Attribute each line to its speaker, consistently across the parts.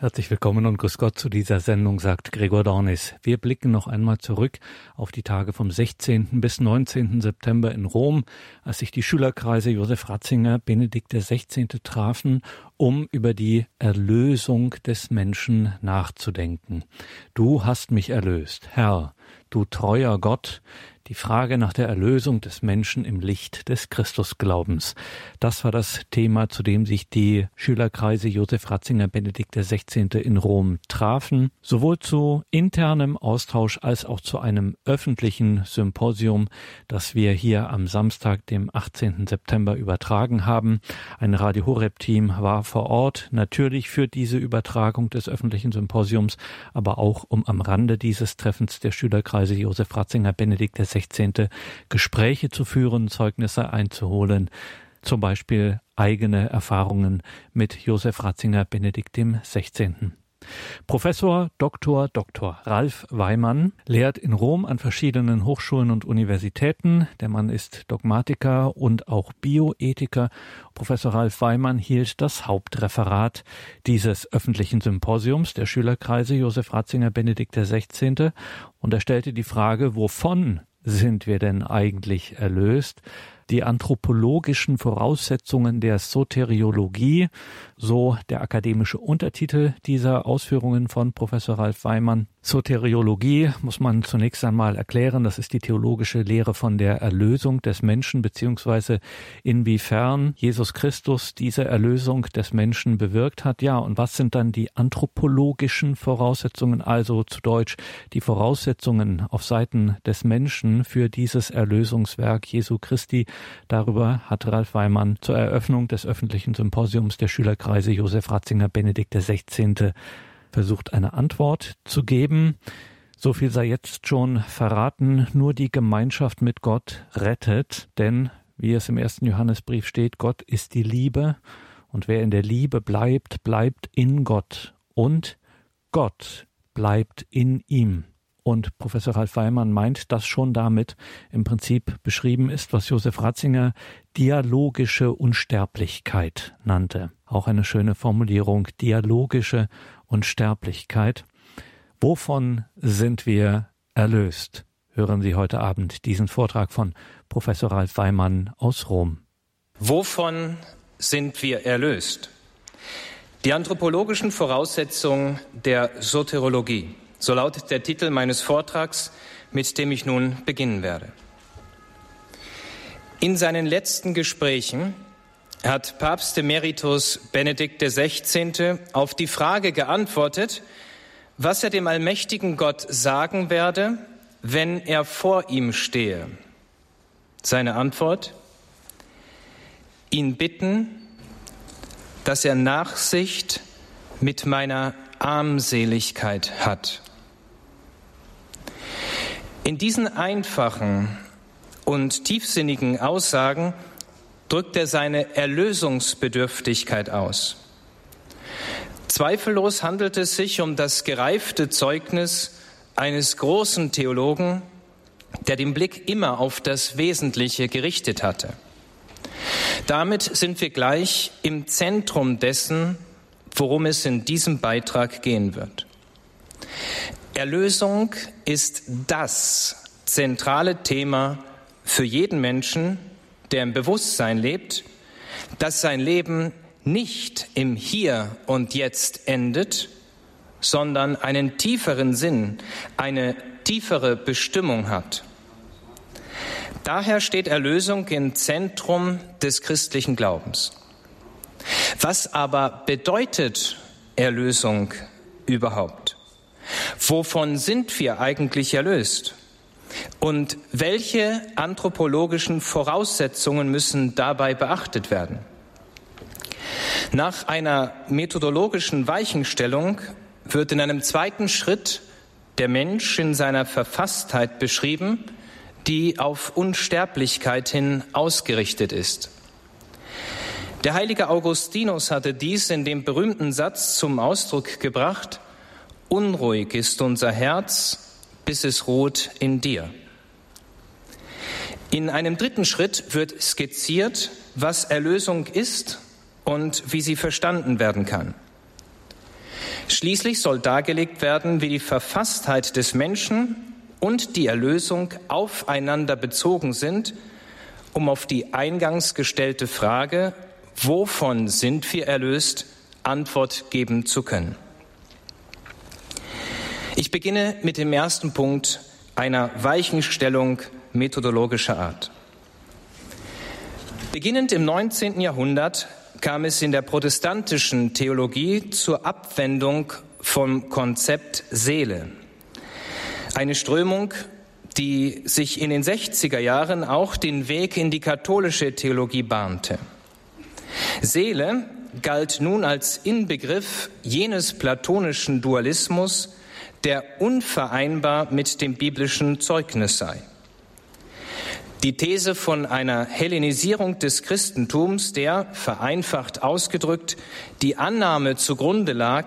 Speaker 1: Herzlich willkommen und grüß Gott zu dieser Sendung, sagt Gregor Dornis. Wir blicken noch einmal zurück auf die Tage vom 16. bis 19. September in Rom, als sich die Schülerkreise Josef Ratzinger, Benedikt XVI. trafen, um über die Erlösung des Menschen nachzudenken. Du hast mich erlöst, Herr, du treuer Gott, die Frage nach der Erlösung des Menschen im Licht des Christusglaubens. Das war das Thema, zu dem sich die Schülerkreise Josef Ratzinger Benedikt XVI. in Rom trafen, sowohl zu internem Austausch als auch zu einem öffentlichen Symposium, das wir hier am Samstag, dem 18. September übertragen haben. Ein Radio Horeb Team war vor Ort, natürlich für diese Übertragung des öffentlichen Symposiums, aber auch um am Rande dieses Treffens der Schülerkreise Josef Ratzinger Benedikt XVI 16. Gespräche zu führen, Zeugnisse einzuholen, zum Beispiel eigene Erfahrungen mit Josef Ratzinger Benedikt dem 16. Professor Dr. Dr. Ralf Weimann lehrt in Rom an verschiedenen Hochschulen und Universitäten. Der Mann ist Dogmatiker und auch Bioethiker. Professor Ralf Weimann hielt das Hauptreferat dieses öffentlichen Symposiums der Schülerkreise Josef Ratzinger Benedikt XVI. und er stellte die Frage, wovon sind wir denn eigentlich erlöst? Die anthropologischen Voraussetzungen der Soteriologie, so der akademische Untertitel dieser Ausführungen von Professor Ralf Weimann. Soteriologie muss man zunächst einmal erklären. Das ist die theologische Lehre von der Erlösung des Menschen, beziehungsweise inwiefern Jesus Christus diese Erlösung des Menschen bewirkt hat. Ja, und was sind dann die anthropologischen Voraussetzungen, also zu Deutsch die Voraussetzungen auf Seiten des Menschen für dieses Erlösungswerk Jesu Christi? Darüber hat Ralf Weimann zur Eröffnung des öffentlichen Symposiums der Schülerkreise Josef Ratzinger Benedikt XVI versucht eine Antwort zu geben. So viel sei jetzt schon verraten, nur die Gemeinschaft mit Gott rettet, denn wie es im ersten Johannesbrief steht, Gott ist die Liebe und wer in der Liebe bleibt, bleibt in Gott und Gott bleibt in ihm. Und Professor Ralf Weimann meint, dass schon damit im Prinzip beschrieben ist, was Josef Ratzinger dialogische Unsterblichkeit nannte. Auch eine schöne Formulierung, dialogische Unsterblichkeit. Wovon sind wir erlöst? Hören Sie heute Abend diesen Vortrag von Professor Ralf Weimann aus Rom.
Speaker 2: Wovon sind wir erlöst? Die anthropologischen Voraussetzungen der Soterologie. So lautet der Titel meines Vortrags, mit dem ich nun beginnen werde. In seinen letzten Gesprächen hat Papst Emeritus Benedikt XVI. auf die Frage geantwortet, was er dem allmächtigen Gott sagen werde, wenn er vor ihm stehe. Seine Antwort, ihn bitten, dass er Nachsicht mit meiner Armseligkeit hat. In diesen einfachen und tiefsinnigen Aussagen drückt er seine Erlösungsbedürftigkeit aus. Zweifellos handelt es sich um das gereifte Zeugnis eines großen Theologen, der den Blick immer auf das Wesentliche gerichtet hatte. Damit sind wir gleich im Zentrum dessen, worum es in diesem Beitrag gehen wird. Erlösung ist das zentrale Thema für jeden Menschen, der im Bewusstsein lebt, dass sein Leben nicht im Hier und Jetzt endet, sondern einen tieferen Sinn, eine tiefere Bestimmung hat. Daher steht Erlösung im Zentrum des christlichen Glaubens. Was aber bedeutet Erlösung überhaupt? Wovon sind wir eigentlich erlöst? Und welche anthropologischen Voraussetzungen müssen dabei beachtet werden? Nach einer methodologischen Weichenstellung wird in einem zweiten Schritt der Mensch in seiner Verfasstheit beschrieben, die auf Unsterblichkeit hin ausgerichtet ist. Der heilige Augustinus hatte dies in dem berühmten Satz zum Ausdruck gebracht, Unruhig ist unser Herz, bis es ruht in dir. In einem dritten Schritt wird skizziert, was Erlösung ist und wie sie verstanden werden kann. Schließlich soll dargelegt werden, wie die Verfasstheit des Menschen und die Erlösung aufeinander bezogen sind, um auf die eingangs gestellte Frage, wovon sind wir erlöst, Antwort geben zu können. Ich beginne mit dem ersten Punkt einer Weichenstellung methodologischer Art. Beginnend im 19. Jahrhundert kam es in der protestantischen Theologie zur Abwendung vom Konzept Seele. Eine Strömung, die sich in den 60er Jahren auch den Weg in die katholische Theologie bahnte. Seele galt nun als Inbegriff jenes platonischen Dualismus, der unvereinbar mit dem biblischen Zeugnis sei. Die These von einer Hellenisierung des Christentums, der, vereinfacht ausgedrückt, die Annahme zugrunde lag,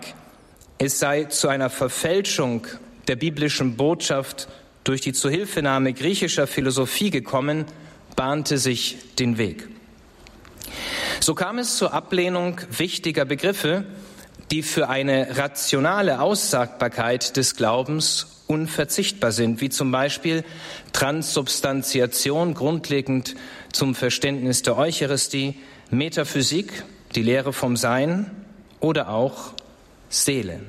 Speaker 2: es sei zu einer Verfälschung der biblischen Botschaft durch die Zuhilfenahme griechischer Philosophie gekommen, bahnte sich den Weg. So kam es zur Ablehnung wichtiger Begriffe, die für eine rationale Aussagbarkeit des Glaubens unverzichtbar sind, wie zum Beispiel Transsubstantiation grundlegend zum Verständnis der Eucharistie, Metaphysik, die Lehre vom Sein oder auch Seele.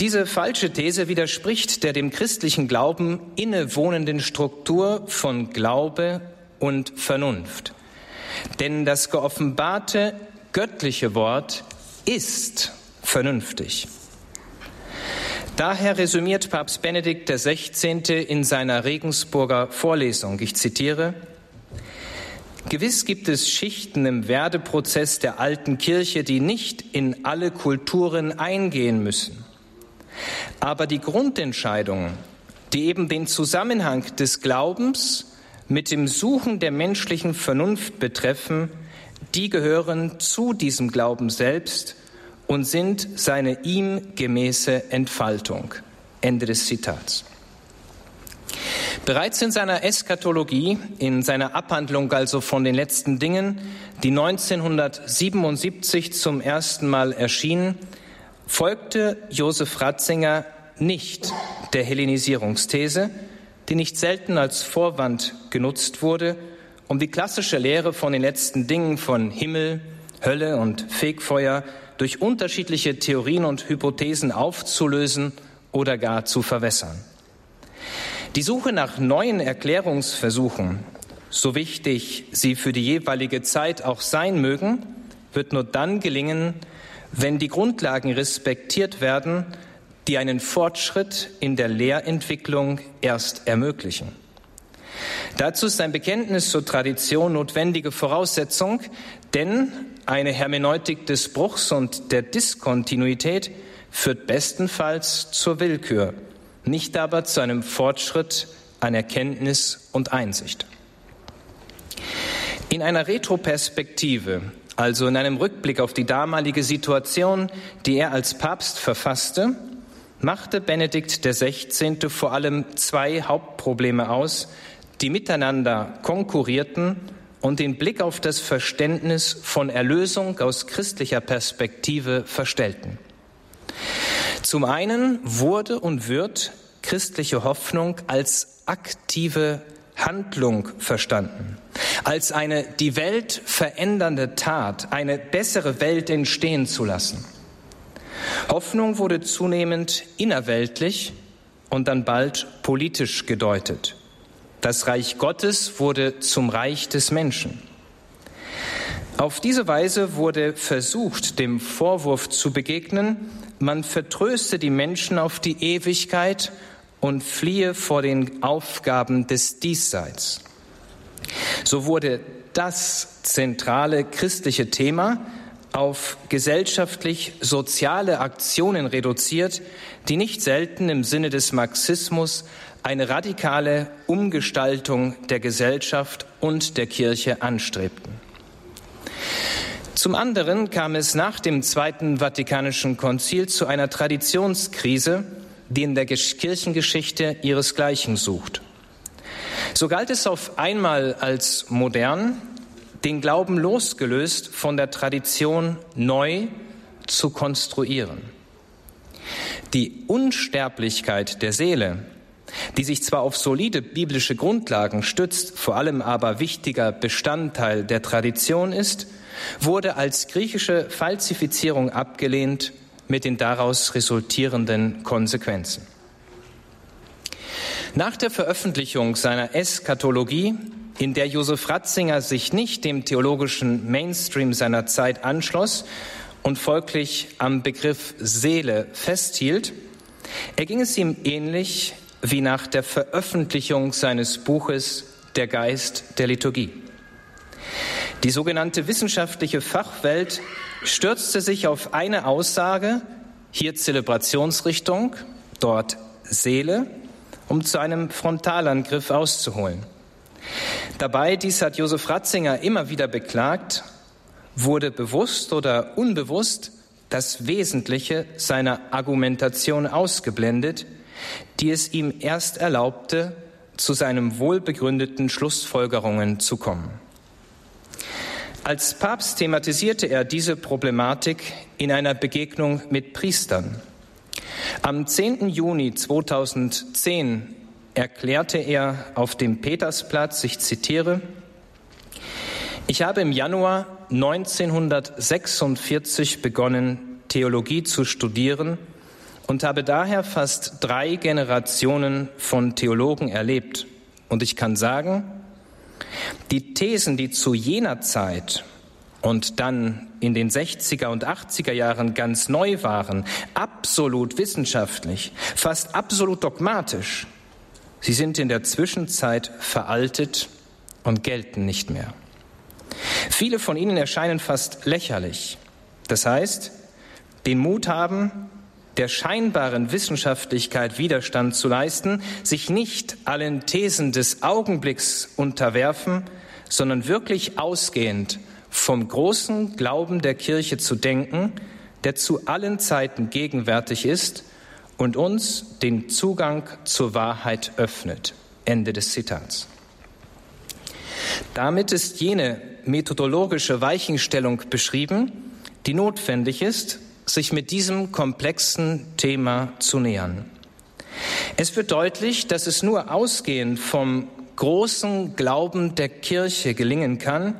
Speaker 2: Diese falsche These widerspricht der dem christlichen Glauben innewohnenden Struktur von Glaube und Vernunft. Denn das geoffenbarte göttliche Wort ist vernünftig. Daher resümiert Papst Benedikt XVI. in seiner Regensburger Vorlesung, ich zitiere, Gewiss gibt es Schichten im Werdeprozess der alten Kirche, die nicht in alle Kulturen eingehen müssen. Aber die Grundentscheidungen, die eben den Zusammenhang des Glaubens mit dem Suchen der menschlichen Vernunft betreffen, die gehören zu diesem Glauben selbst und sind seine ihm gemäße Entfaltung. Ende des Zitats. Bereits in seiner Eschatologie, in seiner Abhandlung also von den letzten Dingen, die 1977 zum ersten Mal erschien, folgte Josef Ratzinger nicht der Hellenisierungsthese, die nicht selten als Vorwand genutzt wurde, um die klassische Lehre von den letzten Dingen von Himmel, Hölle und Fegfeuer durch unterschiedliche Theorien und Hypothesen aufzulösen oder gar zu verwässern. Die Suche nach neuen Erklärungsversuchen, so wichtig sie für die jeweilige Zeit auch sein mögen, wird nur dann gelingen, wenn die Grundlagen respektiert werden, die einen Fortschritt in der Lehrentwicklung erst ermöglichen. Dazu ist ein Bekenntnis zur Tradition notwendige Voraussetzung, denn eine Hermeneutik des Bruchs und der Diskontinuität führt bestenfalls zur Willkür, nicht aber zu einem Fortschritt an Erkenntnis und Einsicht. In einer Retroperspektive, also in einem Rückblick auf die damalige Situation, die er als Papst verfasste, machte Benedikt XVI. vor allem zwei Hauptprobleme aus, die miteinander konkurrierten und den Blick auf das Verständnis von Erlösung aus christlicher Perspektive verstellten. Zum einen wurde und wird christliche Hoffnung als aktive Handlung verstanden, als eine die Welt verändernde Tat, eine bessere Welt entstehen zu lassen. Hoffnung wurde zunehmend innerweltlich und dann bald politisch gedeutet. Das Reich Gottes wurde zum Reich des Menschen. Auf diese Weise wurde versucht, dem Vorwurf zu begegnen, man vertröste die Menschen auf die Ewigkeit und fliehe vor den Aufgaben des Diesseits. So wurde das zentrale christliche Thema auf gesellschaftlich-soziale Aktionen reduziert, die nicht selten im Sinne des Marxismus eine radikale Umgestaltung der Gesellschaft und der Kirche anstrebten. Zum anderen kam es nach dem Zweiten Vatikanischen Konzil zu einer Traditionskrise, die in der Kirchengeschichte ihresgleichen sucht. So galt es auf einmal als modern, den Glauben losgelöst von der Tradition neu zu konstruieren. Die Unsterblichkeit der Seele, die sich zwar auf solide biblische Grundlagen stützt, vor allem aber wichtiger Bestandteil der Tradition ist, wurde als griechische Falsifizierung abgelehnt mit den daraus resultierenden Konsequenzen. Nach der Veröffentlichung seiner Eschatologie, in der Josef Ratzinger sich nicht dem theologischen Mainstream seiner Zeit anschloss und folglich am Begriff Seele festhielt, erging es ihm ähnlich wie nach der Veröffentlichung seines Buches Der Geist der Liturgie. Die sogenannte wissenschaftliche Fachwelt stürzte sich auf eine Aussage, hier Zelebrationsrichtung, dort Seele, um zu einem Frontalangriff auszuholen. Dabei, dies hat Josef Ratzinger immer wieder beklagt, wurde bewusst oder unbewusst das Wesentliche seiner Argumentation ausgeblendet, die es ihm erst erlaubte, zu seinen wohlbegründeten Schlussfolgerungen zu kommen. Als Papst thematisierte er diese Problematik in einer Begegnung mit Priestern. Am 10. Juni 2010 erklärte er auf dem Petersplatz, ich zitiere, ich habe im Januar 1946 begonnen, Theologie zu studieren und habe daher fast drei Generationen von Theologen erlebt. Und ich kann sagen, die Thesen, die zu jener Zeit und dann in den 60er und 80er Jahren ganz neu waren, absolut wissenschaftlich, fast absolut dogmatisch, sie sind in der Zwischenzeit veraltet und gelten nicht mehr. Viele von ihnen erscheinen fast lächerlich. Das heißt, den Mut haben, der scheinbaren Wissenschaftlichkeit Widerstand zu leisten, sich nicht allen Thesen des Augenblicks unterwerfen, sondern wirklich ausgehend vom großen Glauben der Kirche zu denken, der zu allen Zeiten gegenwärtig ist und uns den Zugang zur Wahrheit öffnet. Ende des Zitats. Damit ist jene methodologische Weichenstellung beschrieben, die notwendig ist, sich mit diesem komplexen Thema zu nähern. Es wird deutlich, dass es nur ausgehend vom großen Glauben der Kirche gelingen kann,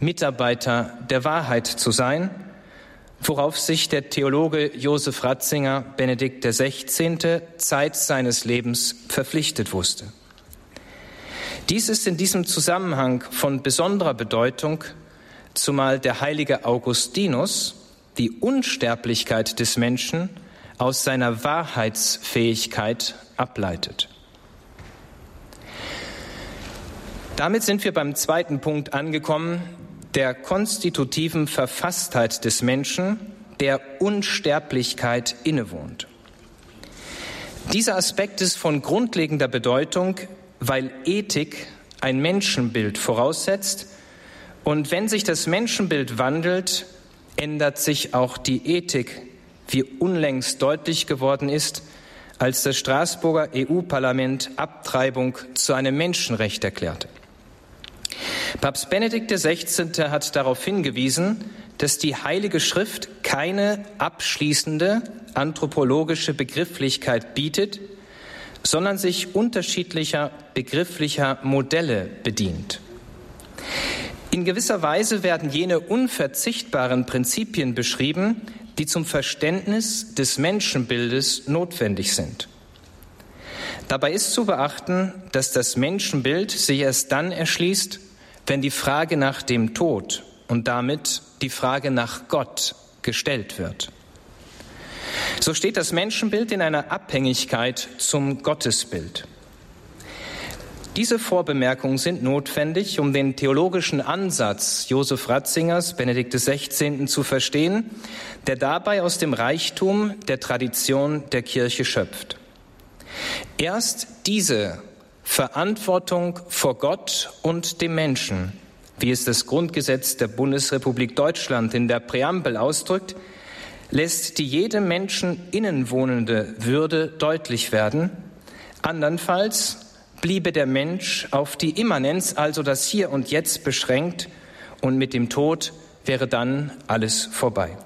Speaker 2: Mitarbeiter der Wahrheit zu sein, worauf sich der Theologe Josef Ratzinger, Benedikt XVI., Zeit seines Lebens verpflichtet wusste. Dies ist in diesem Zusammenhang von besonderer Bedeutung, zumal der heilige Augustinus die Unsterblichkeit des Menschen aus seiner Wahrheitsfähigkeit ableitet. Damit sind wir beim zweiten Punkt angekommen, der konstitutiven Verfasstheit des Menschen, der Unsterblichkeit innewohnt. Dieser Aspekt ist von grundlegender Bedeutung, weil Ethik ein Menschenbild voraussetzt und wenn sich das Menschenbild wandelt, ändert sich auch die Ethik, wie unlängst deutlich geworden ist, als das Straßburger EU-Parlament Abtreibung zu einem Menschenrecht erklärte. Papst Benedikt XVI. hat darauf hingewiesen, dass die Heilige Schrift keine abschließende anthropologische Begrifflichkeit bietet, sondern sich unterschiedlicher begrifflicher Modelle bedient. In gewisser Weise werden jene unverzichtbaren Prinzipien beschrieben, die zum Verständnis des Menschenbildes notwendig sind. Dabei ist zu beachten, dass das Menschenbild sich erst dann erschließt, wenn die Frage nach dem Tod und damit die Frage nach Gott gestellt wird. So steht das Menschenbild in einer Abhängigkeit zum Gottesbild. Diese Vorbemerkungen sind notwendig, um den theologischen Ansatz Josef Ratzingers, Benedikt XVI. zu verstehen, der dabei aus dem Reichtum der Tradition der Kirche schöpft. Erst diese Verantwortung vor Gott und dem Menschen, wie es das Grundgesetz der Bundesrepublik Deutschland in der Präambel ausdrückt, lässt die jedem Menschen innenwohnende Würde deutlich werden. Andernfalls bliebe der Mensch auf die Immanenz, also das Hier und Jetzt beschränkt und mit dem Tod wäre dann alles vorbei.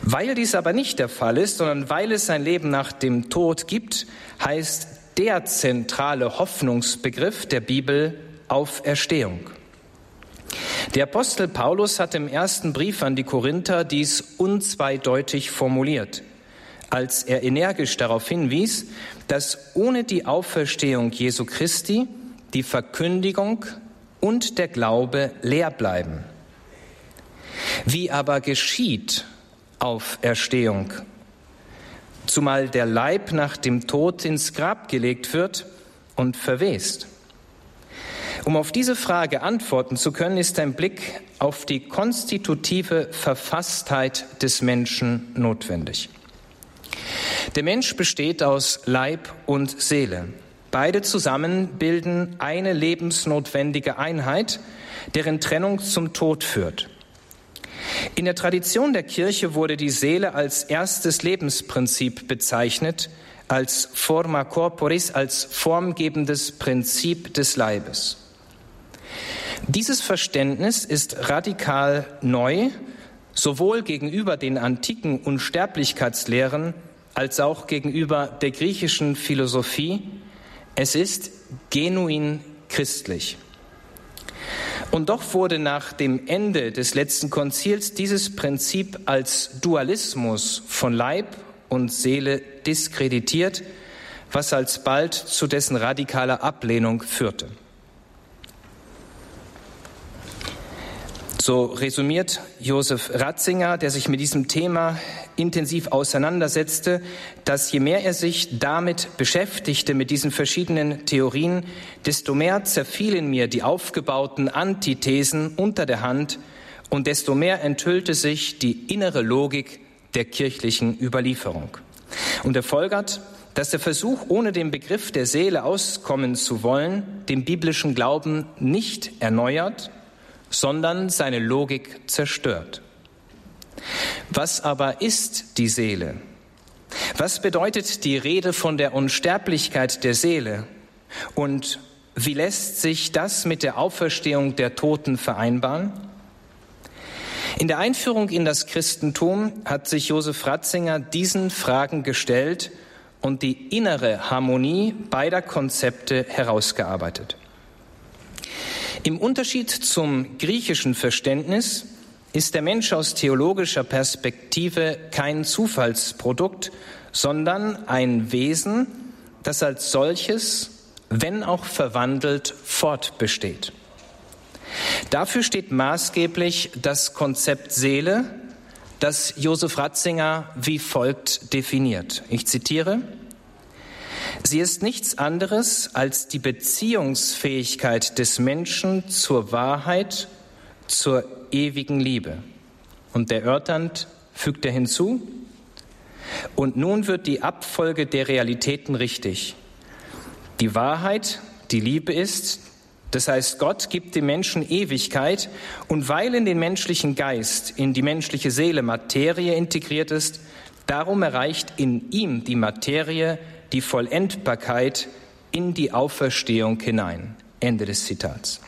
Speaker 2: Weil dies aber nicht der Fall ist, sondern weil es ein Leben nach dem Tod gibt, heißt der zentrale Hoffnungsbegriff der Bibel Auferstehung. Der Apostel Paulus hat im ersten Brief an die Korinther dies unzweideutig formuliert, als er energisch darauf hinwies, dass ohne die Auferstehung Jesu Christi die Verkündigung und der Glaube leer bleiben. Wie aber geschieht Auferstehung? Zumal der Leib nach dem Tod ins Grab gelegt wird und verwest. Um auf diese Frage antworten zu können, ist ein Blick auf die konstitutive Verfasstheit des Menschen notwendig. Der Mensch besteht aus Leib und Seele. Beide zusammen bilden eine lebensnotwendige Einheit, deren Trennung zum Tod führt. In der Tradition der Kirche wurde die Seele als erstes Lebensprinzip bezeichnet, als forma corporis, als formgebendes Prinzip des Leibes. Dieses Verständnis ist radikal neu, sowohl gegenüber den antiken Unsterblichkeitslehren als auch gegenüber der griechischen Philosophie. Es ist genuin christlich. Und doch wurde nach dem Ende des letzten Konzils dieses Prinzip als Dualismus von Leib und Seele diskreditiert, was alsbald zu dessen radikaler Ablehnung führte. So resümiert Josef Ratzinger, der sich mit diesem Thema intensiv auseinandersetzte, dass je mehr er sich damit beschäftigte, mit diesen verschiedenen Theorien, desto mehr zerfielen mir die aufgebauten Antithesen unter der Hand und desto mehr enthüllte sich die innere Logik der kirchlichen Überlieferung. Und er folgert, dass der Versuch, ohne den Begriff der Seele auskommen zu wollen, den biblischen Glauben nicht erneuert, sondern seine Logik zerstört. Was aber ist die Seele? Was bedeutet die Rede von der Unsterblichkeit der Seele? Und wie lässt sich das mit der Auferstehung der Toten vereinbaren? In der Einführung in das Christentum hat sich Josef Ratzinger diesen Fragen gestellt und die innere Harmonie beider Konzepte herausgearbeitet. Im Unterschied zum griechischen Verständnis ist der Mensch aus theologischer Perspektive kein Zufallsprodukt, sondern ein Wesen, das als solches, wenn auch verwandelt, fortbesteht. Dafür steht maßgeblich das Konzept Seele, das Josef Ratzinger wie folgt definiert. Ich zitiere, Sie ist nichts anderes als die Beziehungsfähigkeit des Menschen zur Wahrheit, zur ewigen Liebe. Und der Örtand fügt er hinzu, und nun wird die Abfolge der Realitäten richtig. Die Wahrheit, die Liebe ist, das heißt, Gott gibt dem Menschen Ewigkeit und weil in den menschlichen Geist, in die menschliche Seele Materie integriert ist, darum erreicht in ihm die Materie die Vollendbarkeit in die Auferstehung hinein. Ende des Zitats.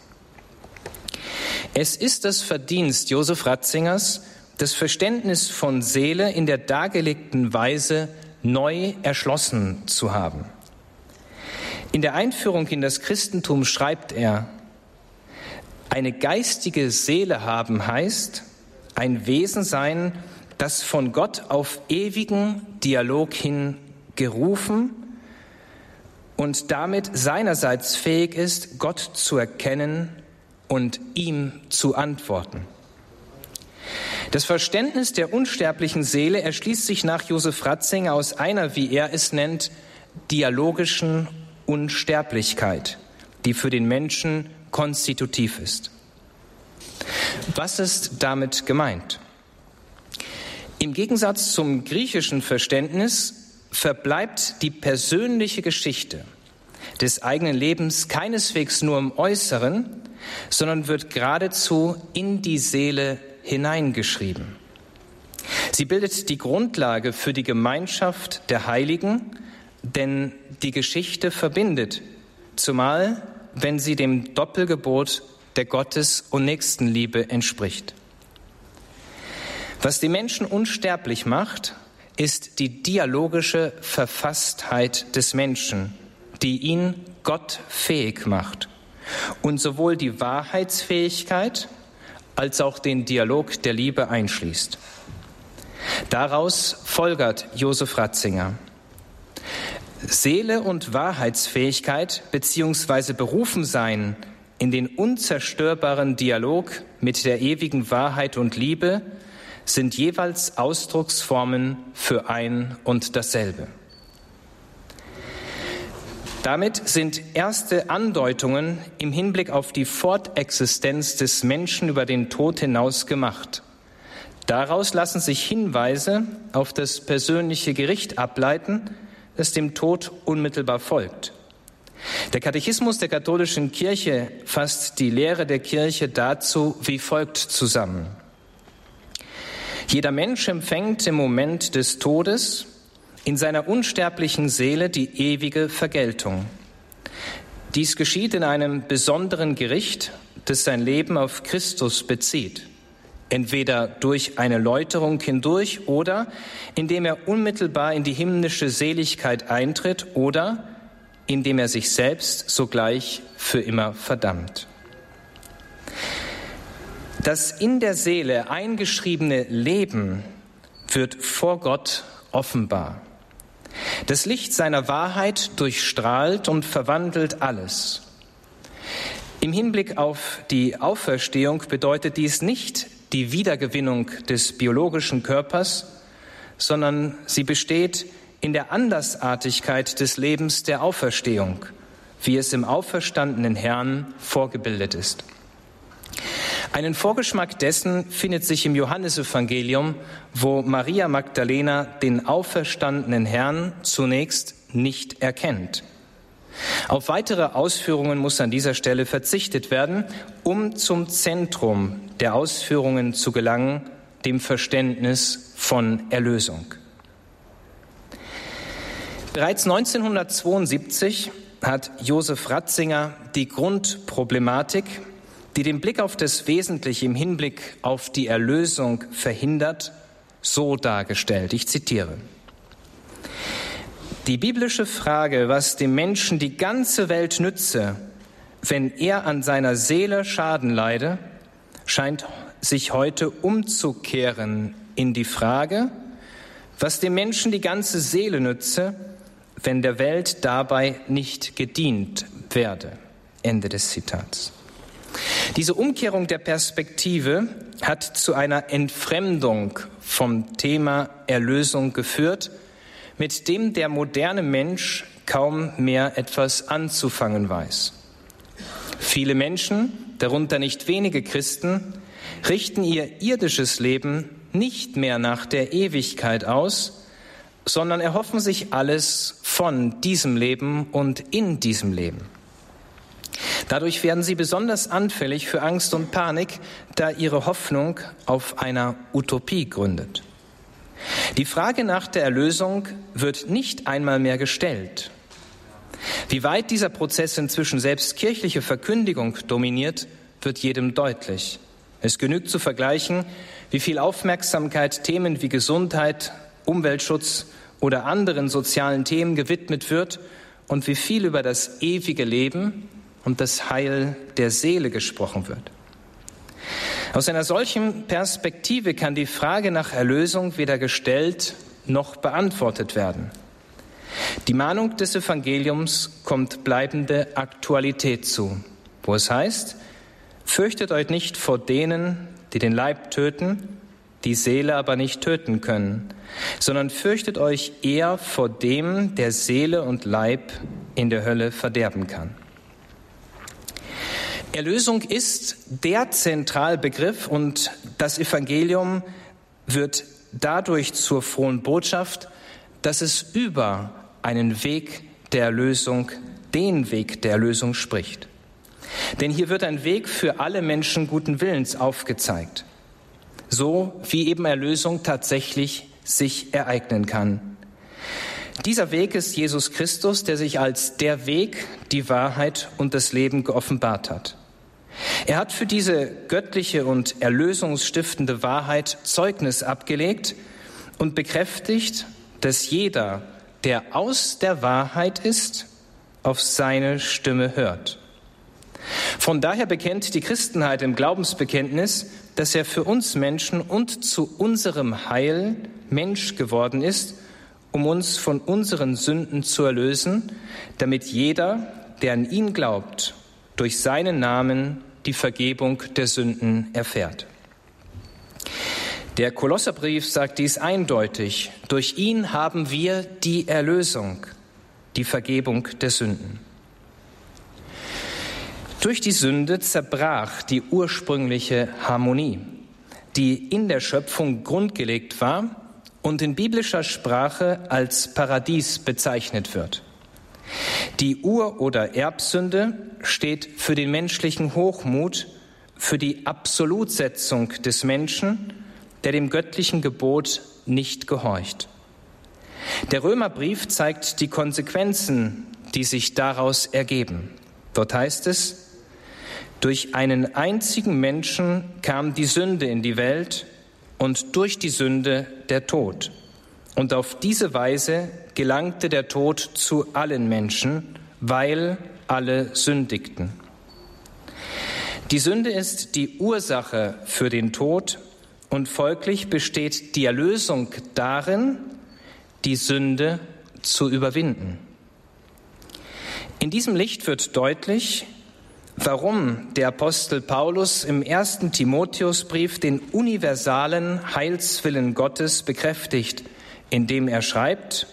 Speaker 2: Es ist das Verdienst Josef Ratzingers, das Verständnis von Seele in der dargelegten Weise neu erschlossen zu haben. In der Einführung in das Christentum schreibt er, eine geistige Seele haben heißt, ein Wesen sein, das von Gott auf ewigen Dialog hin gerufen und damit seinerseits fähig ist, Gott zu erkennen und ihm zu antworten. Das Verständnis der unsterblichen Seele erschließt sich nach Josef Ratzinger aus einer, wie er es nennt, dialogischen Unsterblichkeit, die für den Menschen konstitutiv ist. Was ist damit gemeint? Im Gegensatz zum griechischen Verständnis verbleibt die persönliche Geschichte des eigenen Lebens keineswegs nur im Äußeren, sondern wird geradezu in die Seele hineingeschrieben. Sie bildet die Grundlage für die Gemeinschaft der Heiligen, denn die Geschichte verbindet, zumal wenn sie dem Doppelgebot der Gottes- und Nächstenliebe entspricht. Was die Menschen unsterblich macht, ist die dialogische Verfasstheit des Menschen, die ihn Gott fähig macht und sowohl die Wahrheitsfähigkeit als auch den Dialog der Liebe einschließt. Daraus folgert Josef Ratzinger. Seele und Wahrheitsfähigkeit beziehungsweise Berufensein in den unzerstörbaren Dialog mit der ewigen Wahrheit und Liebe sind jeweils Ausdrucksformen für ein und dasselbe. Damit sind erste Andeutungen im Hinblick auf die Fortexistenz des Menschen über den Tod hinaus gemacht. Daraus lassen sich Hinweise auf das persönliche Gericht ableiten, das dem Tod unmittelbar folgt. Der Katechismus der katholischen Kirche fasst die Lehre der Kirche dazu wie folgt zusammen. Jeder Mensch empfängt im Moment des Todes in seiner unsterblichen Seele die ewige Vergeltung. Dies geschieht in einem besonderen Gericht, das sein Leben auf Christus bezieht, entweder durch eine Läuterung hindurch oder indem er unmittelbar in die himmlische Seligkeit eintritt oder indem er sich selbst sogleich für immer verdammt. Das in der Seele eingeschriebene Leben wird vor Gott offenbar. Das Licht seiner Wahrheit durchstrahlt und verwandelt alles. Im Hinblick auf die Auferstehung bedeutet dies nicht die Wiedergewinnung des biologischen Körpers, sondern sie besteht in der Andersartigkeit des Lebens der Auferstehung, wie es im auferstandenen Herrn vorgebildet ist. Einen Vorgeschmack dessen findet sich im Johannesevangelium, wo Maria Magdalena den auferstandenen Herrn zunächst nicht erkennt. Auf weitere Ausführungen muss an dieser Stelle verzichtet werden, um zum Zentrum der Ausführungen zu gelangen, dem Verständnis von Erlösung. Bereits 1972 hat Josef Ratzinger die Grundproblematik die den Blick auf das Wesentliche im Hinblick auf die Erlösung verhindert, so dargestellt. Ich zitiere. Die biblische Frage, was dem Menschen die ganze Welt nütze, wenn er an seiner Seele Schaden leide, scheint sich heute umzukehren in die Frage, was dem Menschen die ganze Seele nütze, wenn der Welt dabei nicht gedient werde. Ende des Zitats. Diese Umkehrung der Perspektive hat zu einer Entfremdung vom Thema Erlösung geführt, mit dem der moderne Mensch kaum mehr etwas anzufangen weiß. Viele Menschen, darunter nicht wenige Christen, richten ihr irdisches Leben nicht mehr nach der Ewigkeit aus, sondern erhoffen sich alles von diesem Leben und in diesem Leben. Dadurch werden sie besonders anfällig für Angst und Panik, da ihre Hoffnung auf einer Utopie gründet. Die Frage nach der Erlösung wird nicht einmal mehr gestellt. Wie weit dieser Prozess inzwischen selbst kirchliche Verkündigung dominiert, wird jedem deutlich. Es genügt zu vergleichen, wie viel Aufmerksamkeit Themen wie Gesundheit, Umweltschutz oder anderen sozialen Themen gewidmet wird und wie viel über das ewige Leben und das Heil der Seele gesprochen wird. Aus einer solchen Perspektive kann die Frage nach Erlösung weder gestellt noch beantwortet werden. Die Mahnung des Evangeliums kommt bleibende Aktualität zu, wo es heißt, fürchtet euch nicht vor denen, die den Leib töten, die Seele aber nicht töten können, sondern fürchtet euch eher vor dem, der Seele und Leib in der Hölle verderben kann. Erlösung ist der Zentralbegriff und das Evangelium wird dadurch zur frohen Botschaft, dass es über einen Weg der Erlösung, den Weg der Erlösung spricht. Denn hier wird ein Weg für alle Menschen guten Willens aufgezeigt, so wie eben Erlösung tatsächlich sich ereignen kann. Dieser Weg ist Jesus Christus, der sich als der Weg, die Wahrheit und das Leben geoffenbart hat. Er hat für diese göttliche und erlösungsstiftende Wahrheit Zeugnis abgelegt und bekräftigt, dass jeder, der aus der Wahrheit ist, auf seine Stimme hört. Von daher bekennt die Christenheit im Glaubensbekenntnis, dass er für uns Menschen und zu unserem Heil Mensch geworden ist, um uns von unseren Sünden zu erlösen, damit jeder, der an ihn glaubt, durch seinen Namen die Vergebung der Sünden erfährt. Der Kolosserbrief sagt dies eindeutig. Durch ihn haben wir die Erlösung, die Vergebung der Sünden. Durch die Sünde zerbrach die ursprüngliche Harmonie, die in der Schöpfung grundgelegt war und in biblischer Sprache als Paradies bezeichnet wird. Die Ur- oder Erbsünde steht für den menschlichen Hochmut, für die Absolutsetzung des Menschen, der dem göttlichen Gebot nicht gehorcht. Der Römerbrief zeigt die Konsequenzen, die sich daraus ergeben. Dort heißt es, durch einen einzigen Menschen kam die Sünde in die Welt und durch die Sünde der Tod. Und auf diese Weise gelangte der Tod zu allen Menschen, weil alle sündigten. Die Sünde ist die Ursache für den Tod und folglich besteht die Erlösung darin, die Sünde zu überwinden. In diesem Licht wird deutlich, warum der Apostel Paulus im ersten Timotheusbrief den universalen Heilswillen Gottes bekräftigt, indem er schreibt,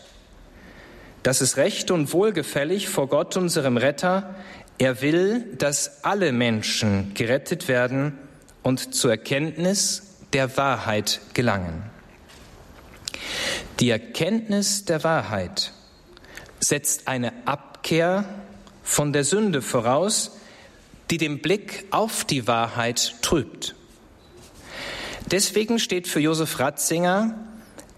Speaker 2: das ist recht und wohlgefällig vor Gott, unserem Retter. Er will, dass alle Menschen gerettet werden und zur Erkenntnis der Wahrheit gelangen. Die Erkenntnis der Wahrheit setzt eine Abkehr von der Sünde voraus, die den Blick auf die Wahrheit trübt. Deswegen steht für Josef Ratzinger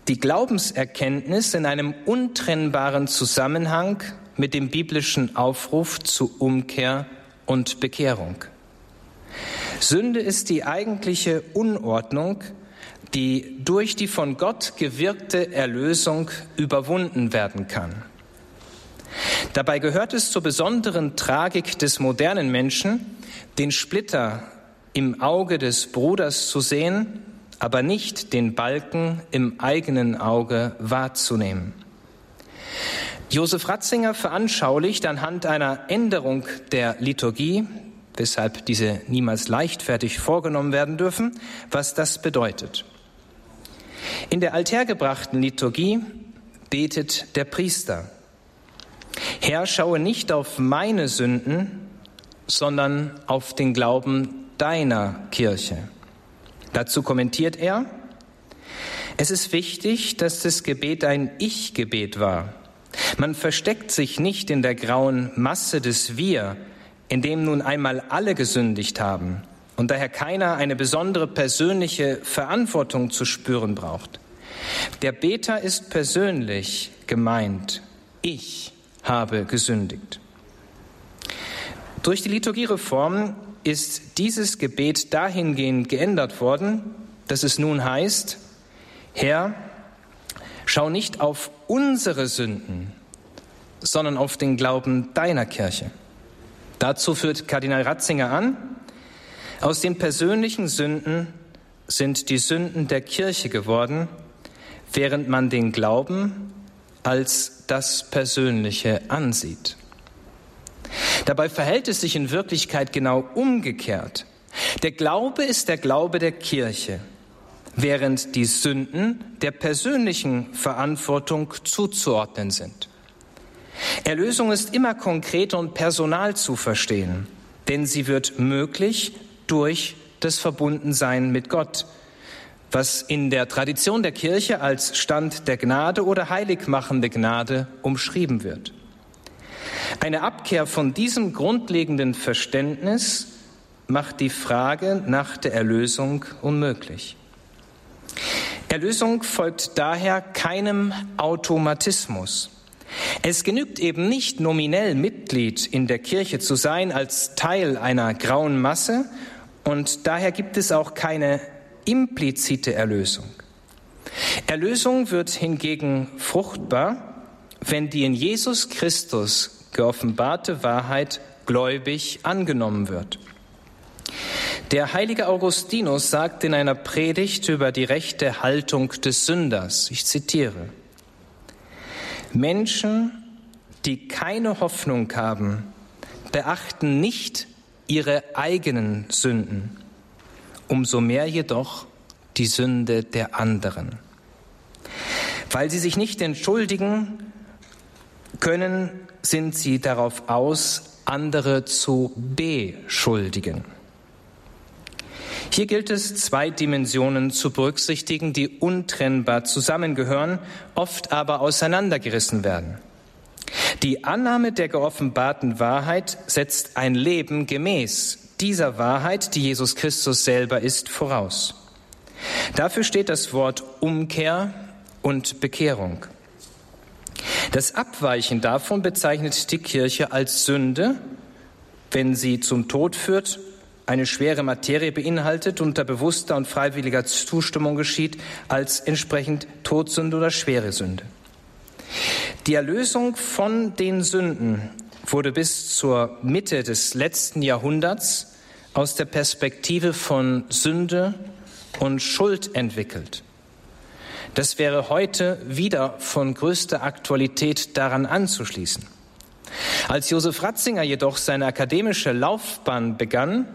Speaker 2: die Glaubenserkenntnis in einem untrennbaren Zusammenhang mit dem biblischen Aufruf zu Umkehr und Bekehrung. Sünde ist die eigentliche Unordnung, die durch die von Gott gewirkte Erlösung überwunden werden kann. Dabei gehört es zur besonderen Tragik des modernen Menschen, den Splitter im Auge des Bruders zu sehen, aber nicht den Balken im eigenen Auge wahrzunehmen. Josef Ratzinger veranschaulicht anhand einer Änderung der Liturgie, weshalb diese niemals leichtfertig vorgenommen werden dürfen, was das bedeutet. In der althergebrachten Liturgie betet der Priester. Herr, schaue nicht auf meine Sünden, sondern auf den Glauben deiner Kirche. Dazu kommentiert er, es ist wichtig, dass das Gebet ein Ich-Gebet war. Man versteckt sich nicht in der grauen Masse des Wir, in dem nun einmal alle gesündigt haben und daher keiner eine besondere persönliche Verantwortung zu spüren braucht. Der Beter ist persönlich gemeint. Ich habe gesündigt. Durch die Liturgiereform ist dieses Gebet dahingehend geändert worden, dass es nun heißt, Herr, schau nicht auf unsere Sünden, sondern auf den Glauben deiner Kirche. Dazu führt Kardinal Ratzinger an, aus den persönlichen Sünden sind die Sünden der Kirche geworden, während man den Glauben als das Persönliche ansieht. Dabei verhält es sich in Wirklichkeit genau umgekehrt. Der Glaube ist der Glaube der Kirche, während die Sünden der persönlichen Verantwortung zuzuordnen sind. Erlösung ist immer konkret und personal zu verstehen, denn sie wird möglich durch das Verbundensein mit Gott, was in der Tradition der Kirche als Stand der Gnade oder heiligmachende Gnade umschrieben wird. Eine Abkehr von diesem grundlegenden Verständnis macht die Frage nach der Erlösung unmöglich. Erlösung folgt daher keinem Automatismus. Es genügt eben nicht nominell Mitglied in der Kirche zu sein als Teil einer grauen Masse und daher gibt es auch keine implizite Erlösung. Erlösung wird hingegen fruchtbar, wenn die in Jesus Christus geoffenbarte Wahrheit gläubig angenommen wird. Der heilige Augustinus sagt in einer Predigt über die rechte Haltung des Sünders, ich zitiere, Menschen, die keine Hoffnung haben, beachten nicht ihre eigenen Sünden, umso mehr jedoch die Sünde der anderen. Weil sie sich nicht entschuldigen können, sind sie darauf aus, andere zu beschuldigen. Hier gilt es, zwei Dimensionen zu berücksichtigen, die untrennbar zusammengehören, oft aber auseinandergerissen werden. Die Annahme der geoffenbarten Wahrheit setzt ein Leben gemäß dieser Wahrheit, die Jesus Christus selber ist, voraus. Dafür steht das Wort Umkehr und Bekehrung. Das Abweichen davon bezeichnet die Kirche als Sünde, wenn sie zum Tod führt, eine schwere Materie beinhaltet, unter bewusster und freiwilliger Zustimmung geschieht, als entsprechend Todsünde oder schwere Sünde. Die Erlösung von den Sünden wurde bis zur Mitte des letzten Jahrhunderts aus der Perspektive von Sünde und Schuld entwickelt. Das wäre heute wieder von größter Aktualität daran anzuschließen. Als Josef Ratzinger jedoch seine akademische Laufbahn begann,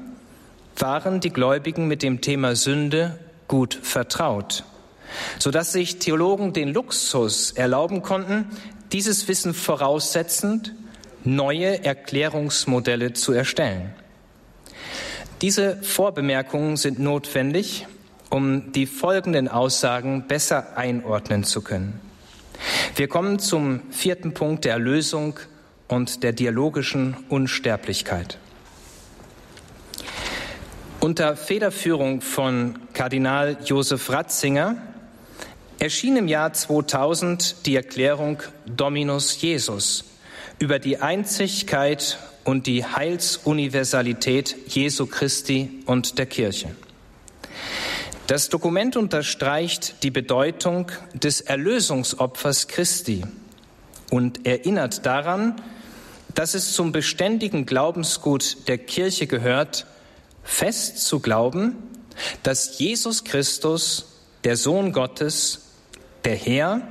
Speaker 2: waren die Gläubigen mit dem Thema Sünde gut vertraut, sodass sich Theologen den Luxus erlauben konnten, dieses Wissen voraussetzend neue Erklärungsmodelle zu erstellen. Diese Vorbemerkungen sind notwendig, um die folgenden Aussagen besser einordnen zu können. Wir kommen zum vierten Punkt der Erlösung und der dialogischen Unsterblichkeit. Unter Federführung von Kardinal Josef Ratzinger erschien im Jahr 2000 die Erklärung Dominus Jesus über die Einzigkeit und die Heilsuniversalität Jesu Christi und der Kirche. Das Dokument unterstreicht die Bedeutung des Erlösungsopfers Christi und erinnert daran, dass es zum beständigen Glaubensgut der Kirche gehört, fest zu glauben, dass Jesus Christus, der Sohn Gottes, der Herr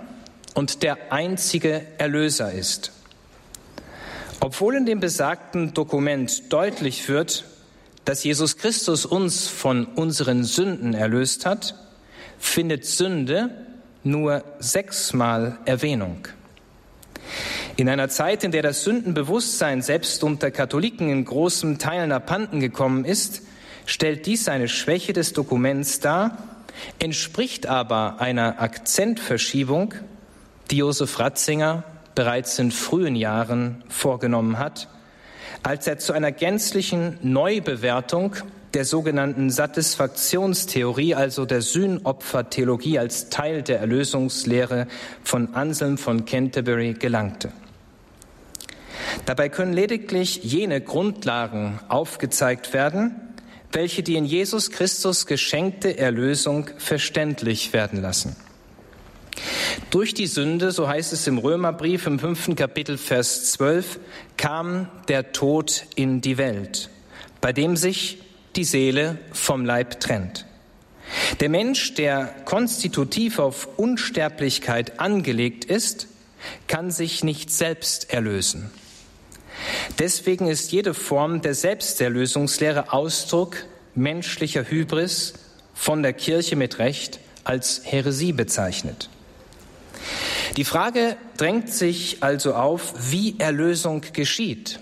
Speaker 2: und der einzige Erlöser ist. Obwohl in dem besagten Dokument deutlich wird, dass Jesus Christus uns von unseren Sünden erlöst hat, findet Sünde nur sechsmal Erwähnung. In einer Zeit, in der das Sündenbewusstsein selbst unter Katholiken in großen Teilen abhanden gekommen ist, stellt dies eine Schwäche des Dokuments dar, entspricht aber einer Akzentverschiebung, die Josef Ratzinger bereits in frühen Jahren vorgenommen hat als er zu einer gänzlichen Neubewertung der sogenannten Satisfaktionstheorie, also der Sühnopfertheologie als Teil der Erlösungslehre von Anselm von Canterbury gelangte. Dabei können lediglich jene Grundlagen aufgezeigt werden, welche die in Jesus Christus geschenkte Erlösung verständlich werden lassen. Durch die Sünde, so heißt es im Römerbrief im fünften Kapitel Vers 12, kam der Tod in die Welt, bei dem sich die Seele vom Leib trennt. Der Mensch, der konstitutiv auf Unsterblichkeit angelegt ist, kann sich nicht selbst erlösen. Deswegen ist jede Form der Selbsterlösungslehre Ausdruck menschlicher Hybris von der Kirche mit Recht als Häresie bezeichnet. Die Frage drängt sich also auf, wie Erlösung geschieht.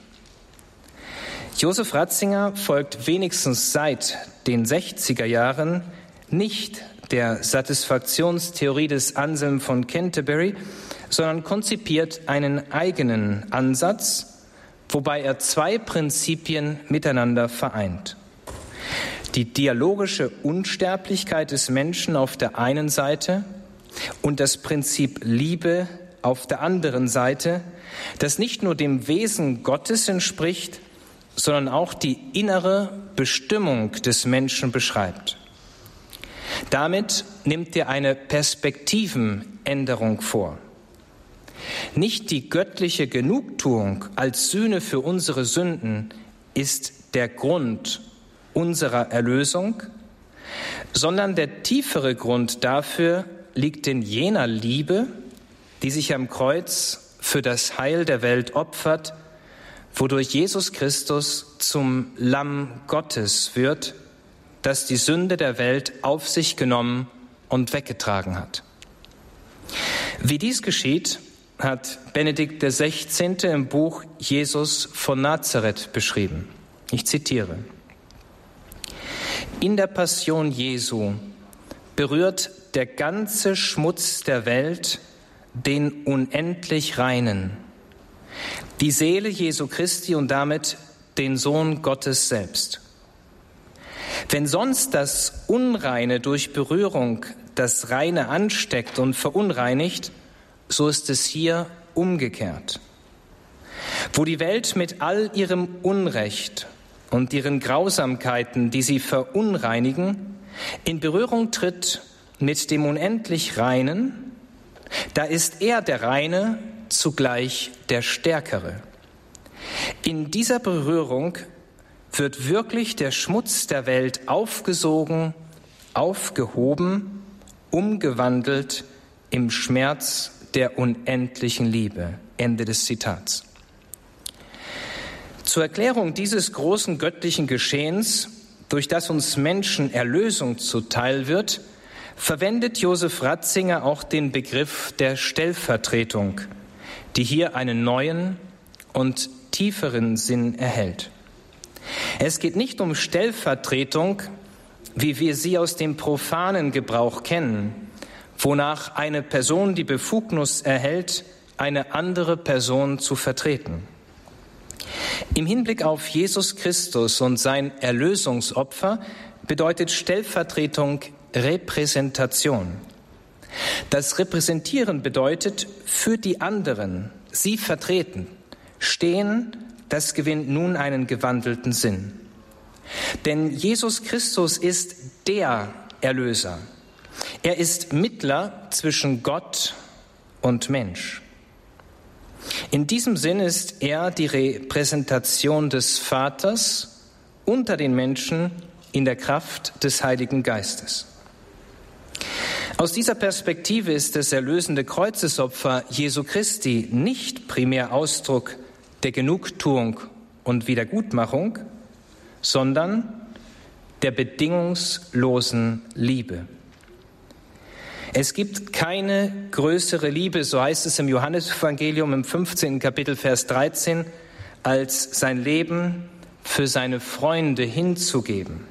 Speaker 2: Josef Ratzinger folgt wenigstens seit den 60er Jahren nicht der Satisfaktionstheorie des Anselm von Canterbury, sondern konzipiert einen eigenen Ansatz, wobei er zwei Prinzipien miteinander vereint. Die dialogische Unsterblichkeit des Menschen auf der einen Seite und das Prinzip Liebe auf der anderen Seite, das nicht nur dem Wesen Gottes entspricht, sondern auch die innere Bestimmung des Menschen beschreibt. Damit nimmt er eine Perspektivenänderung vor. Nicht die göttliche Genugtuung als Sühne für unsere Sünden ist der Grund unserer Erlösung, sondern der tiefere Grund dafür liegt in jener Liebe, die sich am Kreuz für das Heil der Welt opfert, wodurch Jesus Christus zum Lamm Gottes wird, das die Sünde der Welt auf sich genommen und weggetragen hat. Wie dies geschieht, hat Benedikt XVI. im Buch Jesus von Nazareth beschrieben. Ich zitiere. In der Passion Jesu berührt der ganze Schmutz der Welt den unendlich Reinen, die Seele Jesu Christi und damit den Sohn Gottes selbst. Wenn sonst das Unreine durch Berührung das Reine ansteckt und verunreinigt, so ist es hier umgekehrt. Wo die Welt mit all ihrem Unrecht und ihren Grausamkeiten, die sie verunreinigen, in Berührung tritt mit dem unendlich Reinen, da ist er der Reine zugleich der Stärkere. In dieser Berührung wird wirklich der Schmutz der Welt aufgesogen, aufgehoben, umgewandelt im Schmerz der unendlichen Liebe. Ende des Zitats. Zur Erklärung dieses großen göttlichen Geschehens, durch das uns Menschen Erlösung zuteil wird, verwendet Josef Ratzinger auch den Begriff der Stellvertretung, die hier einen neuen und tieferen Sinn erhält. Es geht nicht um Stellvertretung, wie wir sie aus dem profanen Gebrauch kennen, wonach eine Person die Befugnis erhält, eine andere Person zu vertreten. Im Hinblick auf Jesus Christus und sein Erlösungsopfer bedeutet Stellvertretung Repräsentation. Das Repräsentieren bedeutet für die anderen, sie vertreten, stehen, das gewinnt nun einen gewandelten Sinn. Denn Jesus Christus ist der Erlöser. Er ist Mittler zwischen Gott und Mensch. In diesem Sinn ist er die Repräsentation des Vaters unter den Menschen in der Kraft des Heiligen Geistes. Aus dieser Perspektive ist das erlösende Kreuzesopfer Jesu Christi nicht primär Ausdruck der Genugtuung und Wiedergutmachung, sondern der bedingungslosen Liebe. Es gibt keine größere Liebe, so heißt es im Johannesevangelium im 15. Kapitel Vers 13, als sein Leben für seine Freunde hinzugeben.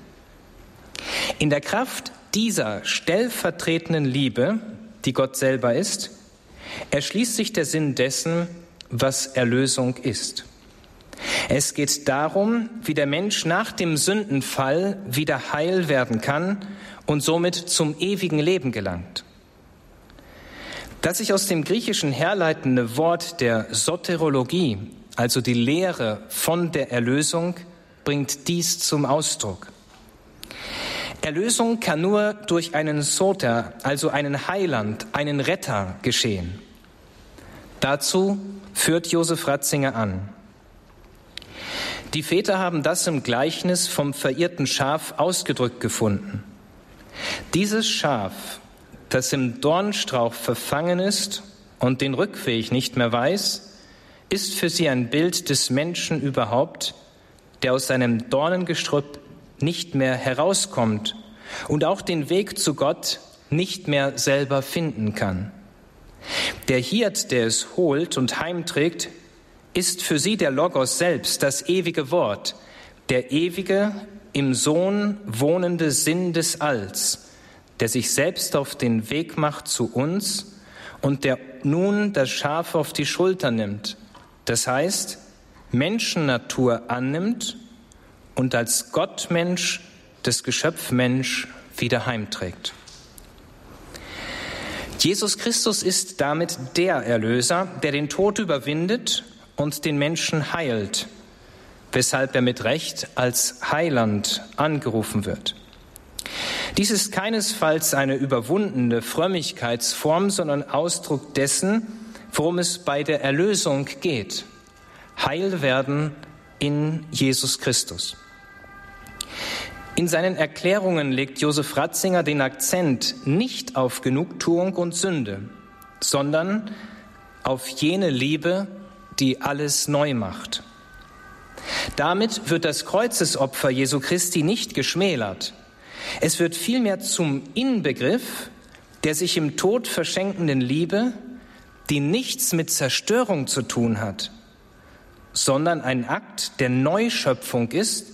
Speaker 2: In der Kraft dieser stellvertretenden Liebe, die Gott selber ist, erschließt sich der Sinn dessen, was Erlösung ist. Es geht darum, wie der Mensch nach dem Sündenfall wieder heil werden kann und somit zum ewigen Leben gelangt. Das sich aus dem Griechischen herleitende Wort der Soterologie, also die Lehre von der Erlösung, bringt dies zum Ausdruck. Erlösung kann nur durch einen Soter, also einen Heiland, einen Retter geschehen. Dazu führt Josef Ratzinger an. Die Väter haben das im Gleichnis vom verirrten Schaf ausgedrückt gefunden. Dieses Schaf das im Dornstrauch verfangen ist und den Rückweg nicht mehr weiß, ist für sie ein Bild des Menschen überhaupt, der aus seinem Dornengestrüpp nicht mehr herauskommt und auch den Weg zu Gott nicht mehr selber finden kann. Der Hirt, der es holt und heimträgt, ist für sie der Logos selbst, das ewige Wort, der ewige, im Sohn wohnende Sinn des Alls, der sich selbst auf den Weg macht zu uns und der nun das Schaf auf die Schulter nimmt. Das heißt, Menschennatur annimmt und als Gottmensch das Geschöpf Mensch wieder heimträgt. Jesus Christus ist damit der Erlöser, der den Tod überwindet und den Menschen heilt, weshalb er mit Recht als Heiland angerufen wird. Dies ist keinesfalls eine überwundene Frömmigkeitsform, sondern Ausdruck dessen, worum es bei der Erlösung geht. Heil werden in Jesus Christus. In seinen Erklärungen legt Josef Ratzinger den Akzent nicht auf Genugtuung und Sünde, sondern auf jene Liebe, die alles neu macht. Damit wird das Kreuzesopfer Jesu Christi nicht geschmälert. Es wird vielmehr zum Inbegriff der sich im Tod verschenkenden Liebe, die nichts mit Zerstörung zu tun hat, sondern ein Akt der Neuschöpfung ist,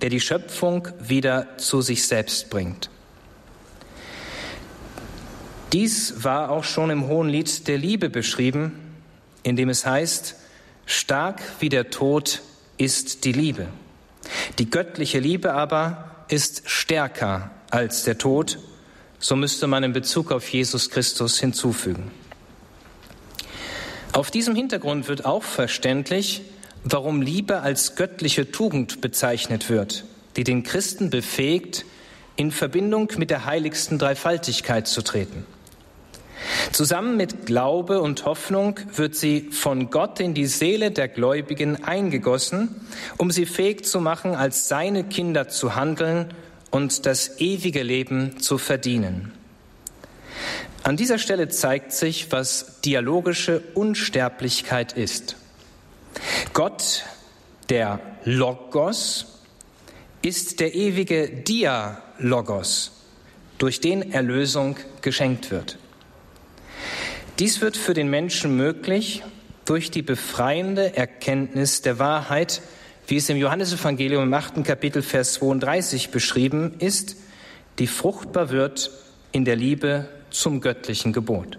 Speaker 2: der die Schöpfung wieder zu sich selbst bringt. Dies war auch schon im Hohen Lied der Liebe beschrieben, in dem es heißt, stark wie der Tod ist die Liebe. Die göttliche Liebe aber ist stärker als der Tod, so müsste man in Bezug auf Jesus Christus hinzufügen. Auf diesem Hintergrund wird auch verständlich, warum Liebe als göttliche Tugend bezeichnet wird, die den Christen befähigt, in Verbindung mit der heiligsten Dreifaltigkeit zu treten. Zusammen mit Glaube und Hoffnung wird sie von Gott in die Seele der Gläubigen eingegossen, um sie fähig zu machen, als seine Kinder zu handeln und das ewige Leben zu verdienen. An dieser Stelle zeigt sich, was dialogische Unsterblichkeit ist. Gott, der Logos, ist der ewige Dialogos, durch den Erlösung geschenkt wird. Dies wird für den Menschen möglich durch die befreiende Erkenntnis der Wahrheit, wie es im Johannesevangelium im achten Kapitel Vers 32 beschrieben ist, die fruchtbar wird in der Liebe zum göttlichen Gebot.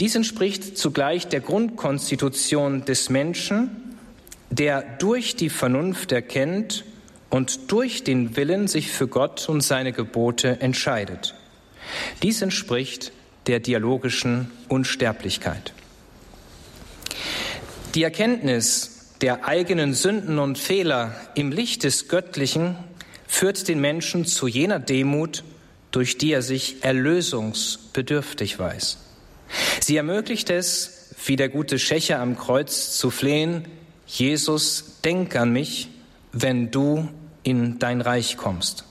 Speaker 2: Dies entspricht zugleich der Grundkonstitution des Menschen, der durch die Vernunft erkennt und durch den Willen sich für Gott und seine Gebote entscheidet. Dies entspricht der dialogischen Unsterblichkeit. Die Erkenntnis der eigenen Sünden und Fehler im Licht des Göttlichen führt den Menschen zu jener Demut, durch die er sich erlösungsbedürftig weiß. Sie ermöglicht es, wie der gute Schächer am Kreuz zu flehen, Jesus, denk an mich, wenn du in dein Reich kommst.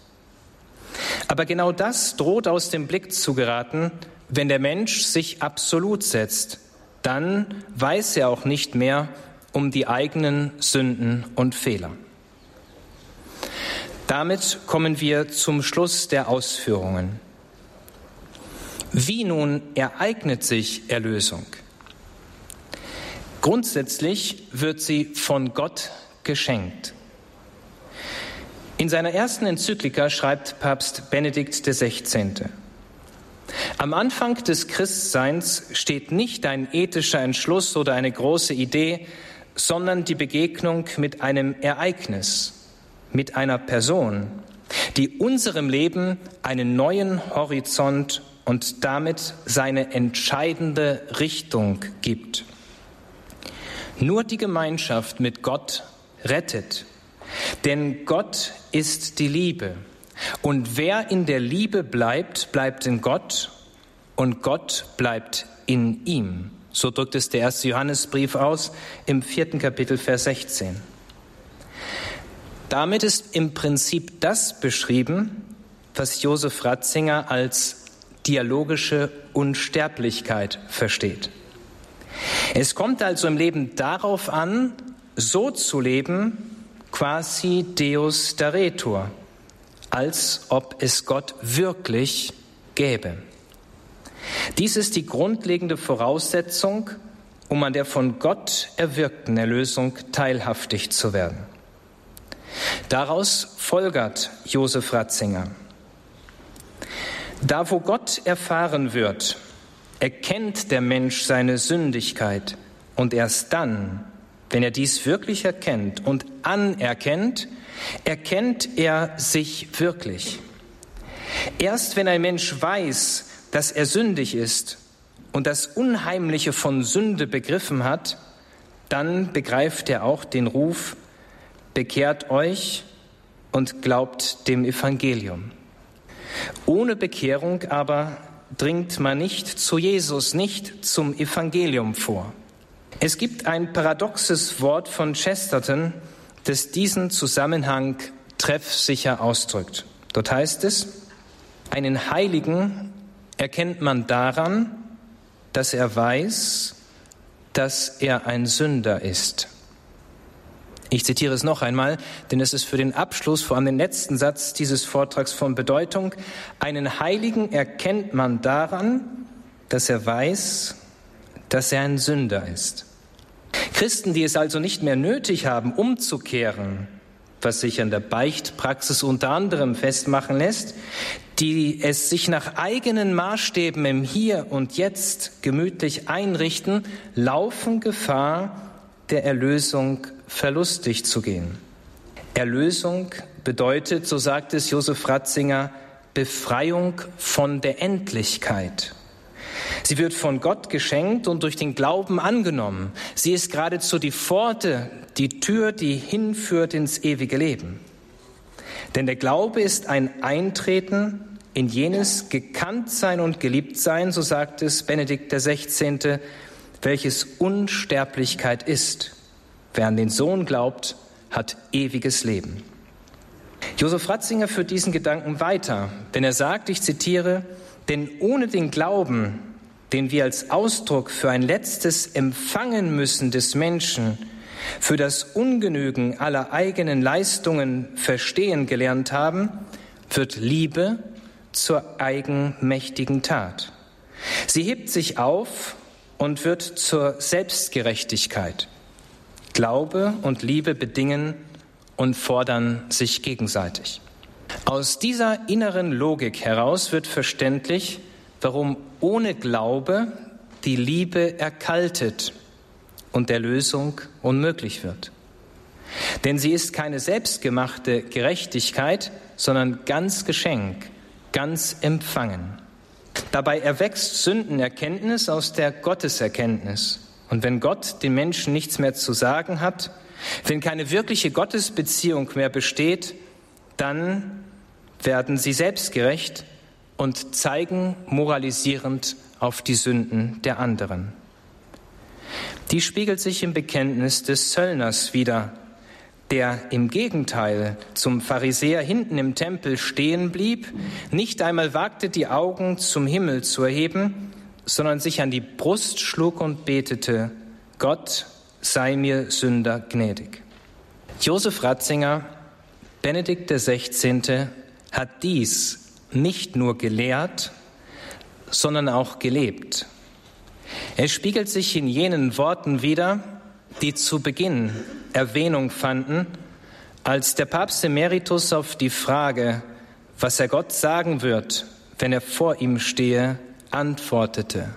Speaker 2: Aber genau das droht aus dem Blick zu geraten, wenn der Mensch sich absolut setzt. Dann weiß er auch nicht mehr um die eigenen Sünden und Fehler. Damit kommen wir zum Schluss der Ausführungen. Wie nun ereignet sich Erlösung? Grundsätzlich wird sie von Gott geschenkt. In seiner ersten Enzyklika schreibt Papst Benedikt XVI. Am Anfang des Christseins steht nicht ein ethischer Entschluss oder eine große Idee, sondern die Begegnung mit einem Ereignis, mit einer Person, die unserem Leben einen neuen Horizont und damit seine entscheidende Richtung gibt. Nur die Gemeinschaft mit Gott rettet, denn Gott ist die Liebe. Und wer in der Liebe bleibt, bleibt in Gott und Gott bleibt in ihm. So drückt es der erste Johannesbrief aus im vierten Kapitel, Vers 16. Damit ist im Prinzip das beschrieben, was Josef Ratzinger als dialogische Unsterblichkeit versteht. Es kommt also im Leben darauf an, so zu leben, quasi Deus daretur, als ob es Gott wirklich gäbe. Dies ist die grundlegende Voraussetzung, um an der von Gott erwirkten Erlösung teilhaftig zu werden. Daraus folgert Josef Ratzinger. Da wo Gott erfahren wird, erkennt der Mensch seine Sündigkeit und erst dann, wenn er dies wirklich erkennt und anerkennt, erkennt er sich wirklich. Erst wenn ein Mensch weiß, dass er sündig ist und das Unheimliche von Sünde begriffen hat, dann begreift er auch den Ruf, bekehrt euch und glaubt dem Evangelium. Ohne Bekehrung aber dringt man nicht zu Jesus, nicht zum Evangelium vor. Es gibt ein paradoxes Wort von Chesterton, das diesen Zusammenhang treffsicher ausdrückt. Dort heißt es, einen Heiligen erkennt man daran, dass er weiß, dass er ein Sünder ist. Ich zitiere es noch einmal, denn es ist für den Abschluss, vor allem den letzten Satz dieses Vortrags von Bedeutung. Einen Heiligen erkennt man daran, dass er weiß, dass er ein Sünder ist. Christen, die es also nicht mehr nötig haben, umzukehren, was sich an der Beichtpraxis unter anderem festmachen lässt, die es sich nach eigenen Maßstäben im Hier und Jetzt gemütlich einrichten, laufen Gefahr, der Erlösung verlustig zu gehen. Erlösung bedeutet, so sagt es Josef Ratzinger, Befreiung von der Endlichkeit. Sie wird von Gott geschenkt und durch den Glauben angenommen. Sie ist geradezu die Pforte, die Tür, die hinführt ins ewige Leben. Denn der Glaube ist ein Eintreten in jenes Gekanntsein und Geliebtsein, so sagt es Benedikt XVI., welches Unsterblichkeit ist. Wer an den Sohn glaubt, hat ewiges Leben. Josef Ratzinger führt diesen Gedanken weiter, denn er sagt, ich zitiere, denn ohne den Glauben, den wir als Ausdruck für ein letztes Empfangen müssen des Menschen, für das Ungenügen aller eigenen Leistungen verstehen gelernt haben, wird Liebe zur eigenmächtigen Tat. Sie hebt sich auf und wird zur Selbstgerechtigkeit. Glaube und Liebe bedingen und fordern sich gegenseitig. Aus dieser inneren Logik heraus wird verständlich, warum ohne Glaube die Liebe erkaltet und der Lösung unmöglich wird. Denn sie ist keine selbstgemachte Gerechtigkeit, sondern ganz Geschenk, ganz empfangen. Dabei erwächst Sündenerkenntnis aus der Gotteserkenntnis. Und wenn Gott den Menschen nichts mehr zu sagen hat, wenn keine wirkliche Gottesbeziehung mehr besteht, dann werden sie selbstgerecht und zeigen moralisierend auf die Sünden der anderen. Die spiegelt sich im Bekenntnis des Zöllners wieder, der im Gegenteil zum Pharisäer hinten im Tempel stehen blieb, nicht einmal wagte, die Augen zum Himmel zu erheben, sondern sich an die Brust schlug und betete, Gott sei mir Sünder gnädig. Josef Ratzinger, Benedikt XVI., hat dies nicht nur gelehrt, sondern auch gelebt. Er spiegelt sich in jenen Worten wider, die zu Beginn Erwähnung fanden, als der Papst Emeritus auf die Frage, was er Gott sagen wird, wenn er vor ihm stehe, antwortete,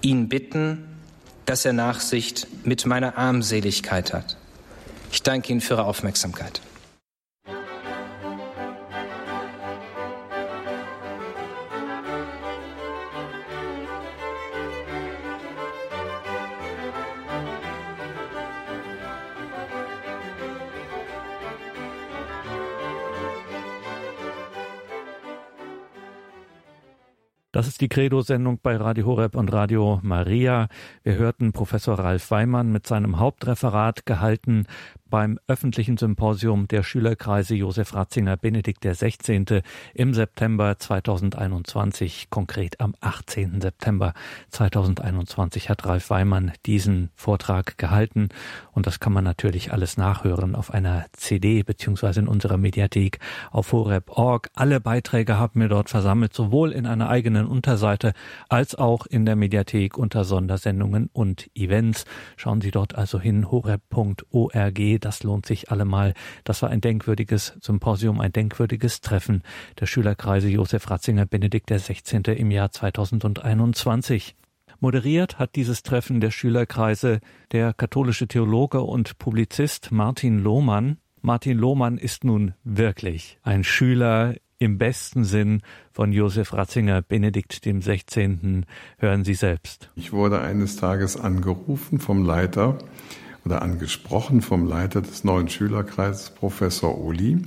Speaker 2: ihn bitten, dass er Nachsicht mit meiner Armseligkeit hat. Ich danke Ihnen für Ihre Aufmerksamkeit.
Speaker 1: Das ist die Credo-Sendung bei Radio Horeb und Radio Maria. Wir hörten Professor Ralf Weimann mit seinem Hauptreferat gehalten beim öffentlichen Symposium der Schülerkreise Josef Ratzinger Benedikt XVI. im September 2021, konkret am 18. September 2021 hat Ralf Weimann diesen Vortrag gehalten und das kann man natürlich alles nachhören auf einer CD beziehungsweise in unserer Mediathek auf horeb.org. Alle Beiträge haben wir dort versammelt, sowohl in einer eigenen Unterseite als auch in der Mediathek unter Sondersendungen und Events. Schauen Sie dort also hin, horeb.org das lohnt sich allemal. Das war ein denkwürdiges Symposium, ein denkwürdiges Treffen der Schülerkreise Josef Ratzinger Benedikt XVI. im Jahr 2021. Moderiert hat dieses Treffen der Schülerkreise der katholische Theologe und Publizist Martin Lohmann. Martin Lohmann ist nun wirklich ein Schüler im besten Sinn von Josef Ratzinger, Benedikt dem 16. Hören Sie selbst.
Speaker 3: Ich wurde eines Tages angerufen vom Leiter oder angesprochen vom Leiter des neuen Schülerkreises, Professor Oli,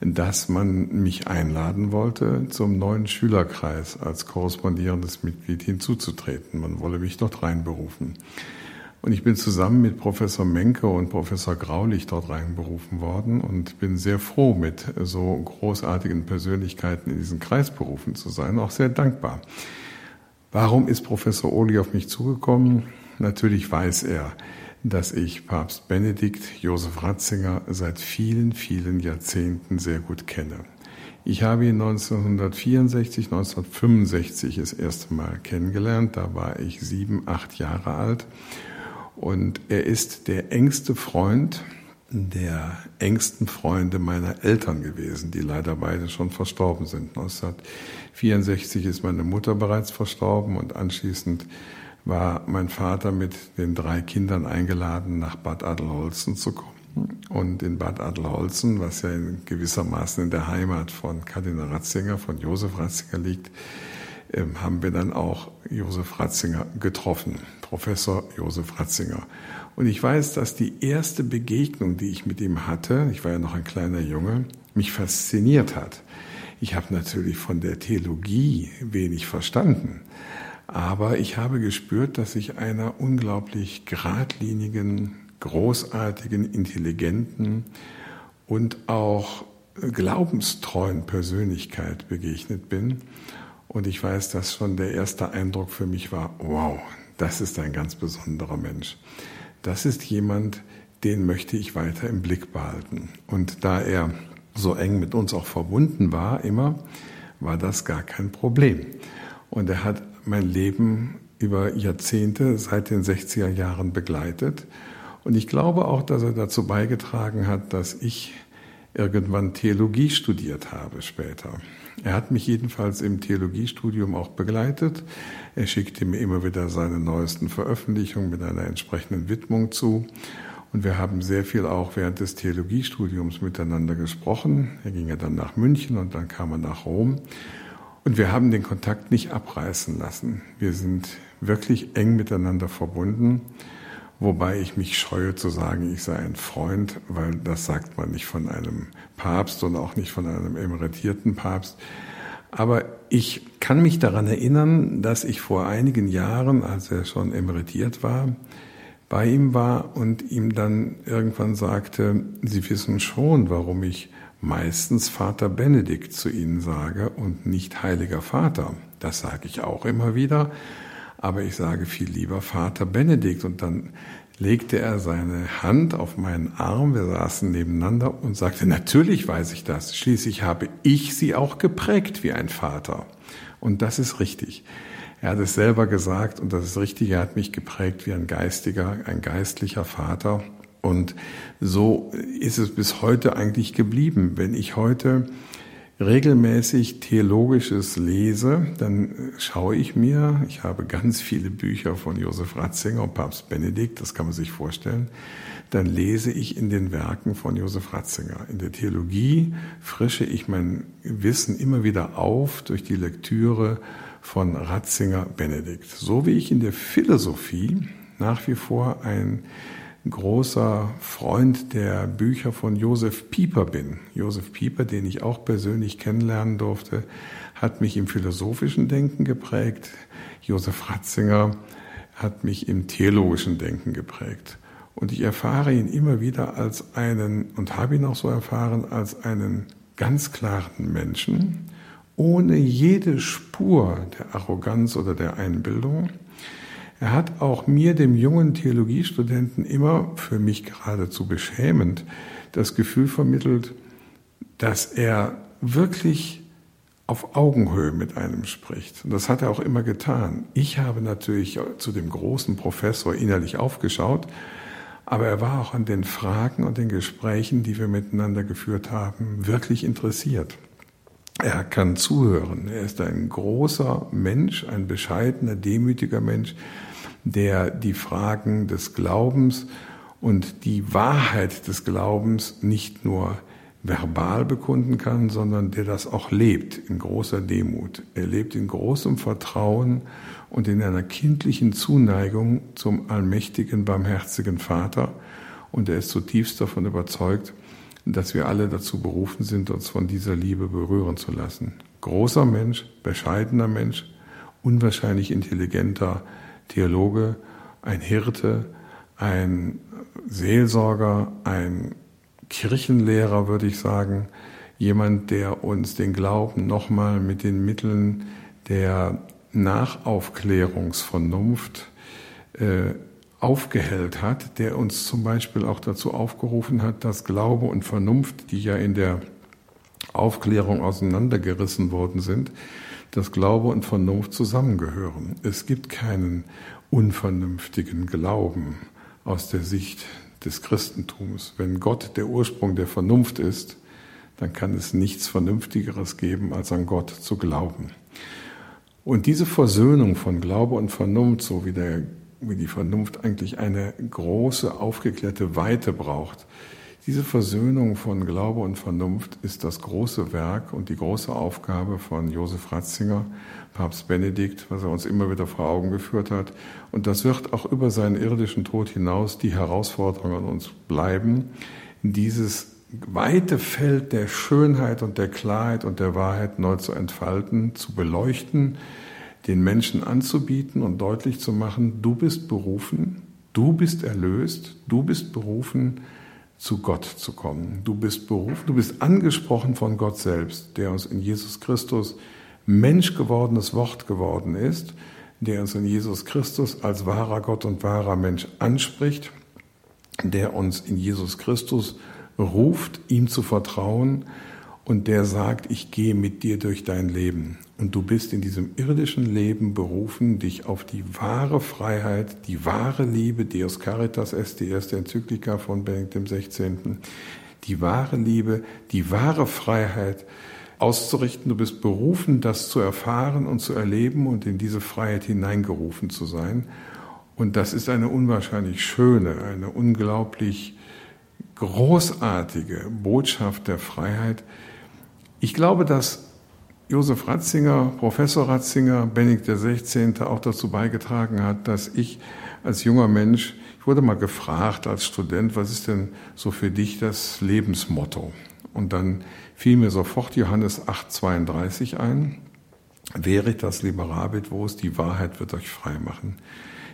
Speaker 3: dass man mich einladen wollte, zum neuen Schülerkreis als korrespondierendes Mitglied hinzuzutreten. Man wolle mich dort reinberufen. Und ich bin zusammen mit Professor Menke und Professor Graulich dort reinberufen worden und bin sehr froh, mit so großartigen Persönlichkeiten in diesen Kreis berufen zu sein, auch sehr dankbar. Warum ist Professor Oli auf mich zugekommen? Natürlich weiß er, dass ich Papst Benedikt Josef Ratzinger seit vielen, vielen Jahrzehnten sehr gut kenne. Ich habe ihn 1964, 1965 das erste Mal kennengelernt. Da war ich sieben, acht Jahre alt und er ist der engste Freund der engsten Freunde meiner Eltern gewesen, die leider beide schon verstorben sind. 1964 ist meine Mutter bereits verstorben und anschließend war mein Vater mit den drei Kindern eingeladen, nach Bad Adelholzen zu kommen. Und in Bad Adelholzen, was ja in gewissermaßen in der Heimat von Kardinal Ratzinger, von Josef Ratzinger liegt, haben wir dann auch Josef Ratzinger getroffen, Professor Josef Ratzinger. Und ich weiß, dass die erste Begegnung, die ich mit ihm hatte, ich war ja noch ein kleiner Junge, mich fasziniert hat. Ich habe natürlich von der Theologie wenig verstanden, aber ich habe gespürt, dass ich einer unglaublich geradlinigen, großartigen, intelligenten und auch glaubenstreuen Persönlichkeit begegnet bin und ich weiß, dass schon der erste Eindruck für mich war, wow, das ist ein ganz besonderer Mensch. Das ist jemand, den möchte ich weiter im Blick behalten. Und da er so eng mit uns auch verbunden war, immer, war das gar kein Problem. Und er hat mein Leben über Jahrzehnte seit den 60er Jahren begleitet. Und ich glaube auch, dass er dazu beigetragen hat, dass ich irgendwann Theologie studiert habe später. Er hat mich jedenfalls im Theologiestudium auch begleitet. Er schickte mir immer wieder seine neuesten Veröffentlichungen mit einer entsprechenden Widmung zu. Und wir haben sehr viel auch während des Theologiestudiums miteinander gesprochen. Er ging ja dann nach München und dann kam er nach Rom. Und wir haben den Kontakt nicht abreißen lassen. Wir sind wirklich eng miteinander verbunden. Wobei ich mich scheue zu sagen, ich sei ein Freund, weil das sagt man nicht von einem Papst und auch nicht von einem emeritierten Papst. Aber ich kann mich daran erinnern, dass ich vor einigen Jahren, als er schon emeritiert war, bei ihm war und ihm dann irgendwann sagte, Sie wissen schon, warum ich meistens Vater Benedikt zu Ihnen sage und nicht Heiliger Vater. Das sage ich auch immer wieder aber ich sage viel lieber Vater Benedikt. Und dann legte er seine Hand auf meinen Arm, wir saßen nebeneinander und sagte, natürlich weiß ich das, schließlich habe ich sie auch geprägt wie ein Vater. Und das ist richtig. Er hat es selber gesagt und das ist richtig, er hat mich geprägt wie ein geistiger, ein geistlicher Vater. Und so ist es bis heute eigentlich geblieben. Wenn ich heute regelmäßig Theologisches lese, dann schaue ich mir, ich habe ganz viele Bücher von Josef Ratzinger und Papst Benedikt, das kann man sich vorstellen, dann lese ich in den Werken von Josef Ratzinger. In der Theologie frische ich mein Wissen immer wieder auf durch die Lektüre von Ratzinger Benedikt. So wie ich in der Philosophie nach wie vor ein großer Freund der Bücher von Josef Pieper bin. Josef Pieper, den ich auch persönlich kennenlernen durfte, hat mich im philosophischen Denken geprägt. Josef Ratzinger hat mich im theologischen Denken geprägt. Und ich erfahre ihn immer wieder als einen, und habe ihn auch so erfahren, als einen ganz klaren Menschen, ohne jede Spur der Arroganz oder der Einbildung, er hat auch mir, dem jungen Theologiestudenten, immer für mich geradezu beschämend das Gefühl vermittelt, dass er wirklich auf Augenhöhe mit einem spricht. Und das hat er auch immer getan. Ich habe natürlich zu dem großen Professor innerlich aufgeschaut, aber er war auch an den Fragen und den Gesprächen, die wir miteinander geführt haben, wirklich interessiert. Er kann zuhören. Er ist ein großer Mensch, ein bescheidener, demütiger Mensch, der die Fragen des Glaubens und die Wahrheit des Glaubens nicht nur verbal bekunden kann, sondern der das auch lebt in großer Demut. Er lebt in großem Vertrauen und in einer kindlichen Zuneigung zum allmächtigen, barmherzigen Vater. Und er ist zutiefst davon überzeugt, dass wir alle dazu berufen sind, uns von dieser Liebe berühren zu lassen. Großer Mensch, bescheidener Mensch, unwahrscheinlich intelligenter Theologe, ein Hirte, ein Seelsorger, ein Kirchenlehrer, würde ich sagen, jemand, der uns den Glauben nochmal mit den Mitteln der Nachaufklärungsvernunft äh, aufgehellt hat, der uns zum Beispiel auch dazu aufgerufen hat, dass Glaube und Vernunft, die ja in der Aufklärung auseinandergerissen worden sind, dass Glaube und Vernunft zusammengehören. Es gibt keinen unvernünftigen Glauben aus der Sicht des Christentums. Wenn Gott der Ursprung der Vernunft ist, dann kann es nichts Vernünftigeres geben, als an Gott zu glauben. Und diese Versöhnung von Glaube und Vernunft, so wie, der, wie die Vernunft eigentlich eine große, aufgeklärte Weite braucht, diese Versöhnung von Glaube und Vernunft ist das große Werk und die große Aufgabe von Josef Ratzinger, Papst Benedikt, was er uns immer wieder vor Augen geführt hat. Und das wird auch über seinen irdischen Tod hinaus die Herausforderung an uns bleiben, dieses weite Feld der Schönheit und der Klarheit und der Wahrheit neu zu entfalten, zu beleuchten, den Menschen anzubieten und deutlich zu machen, du bist berufen, du bist erlöst, du bist berufen, zu Gott zu kommen. Du bist berufen, du bist angesprochen von Gott selbst, der uns in Jesus Christus Mensch gewordenes Wort geworden ist, der uns in Jesus Christus als wahrer Gott und wahrer Mensch anspricht, der uns in Jesus Christus ruft, ihm zu vertrauen und der sagt, ich gehe mit dir durch dein Leben. Und du bist in diesem irdischen Leben berufen, dich auf die wahre Freiheit, die wahre Liebe, Deus Caritas est, die erste Enzyklika von Benedikt XVI., die wahre Liebe, die wahre Freiheit auszurichten. Du bist berufen, das zu erfahren und zu erleben und in diese Freiheit hineingerufen zu sein. Und das ist eine unwahrscheinlich schöne, eine unglaublich großartige Botschaft der Freiheit, ich glaube, dass Josef Ratzinger, Professor Ratzinger, Benedikt XVI. auch dazu beigetragen hat, dass ich als junger Mensch, ich wurde mal gefragt als Student, was ist denn so für dich das Lebensmotto? Und dann fiel mir sofort Johannes 8,32 ein. Veritas liberabit vos, die Wahrheit wird euch frei machen.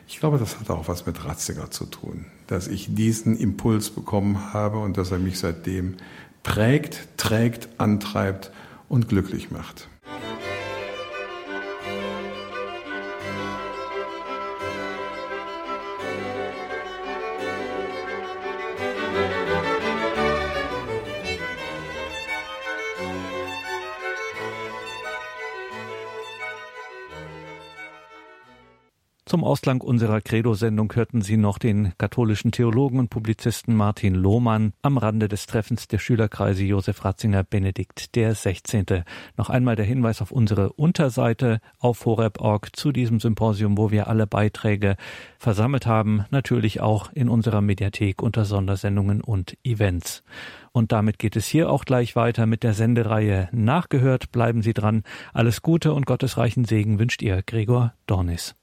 Speaker 3: Ich glaube, das hat auch was mit Ratzinger zu tun, dass ich diesen Impuls bekommen habe und dass er mich seitdem prägt, trägt, antreibt und glücklich macht.
Speaker 1: Zum Ausklang unserer Credo-Sendung hörten Sie noch den katholischen Theologen und Publizisten Martin Lohmann am Rande des Treffens der Schülerkreise Josef Ratzinger Benedikt der 16. Noch einmal der Hinweis auf unsere Unterseite auf horeb.org zu diesem Symposium, wo wir alle Beiträge versammelt haben, natürlich auch in unserer Mediathek unter Sondersendungen und Events. Und damit geht es hier auch gleich weiter mit der Sendereihe Nachgehört. Bleiben Sie dran. Alles Gute und gottesreichen Segen wünscht ihr Gregor Dornis.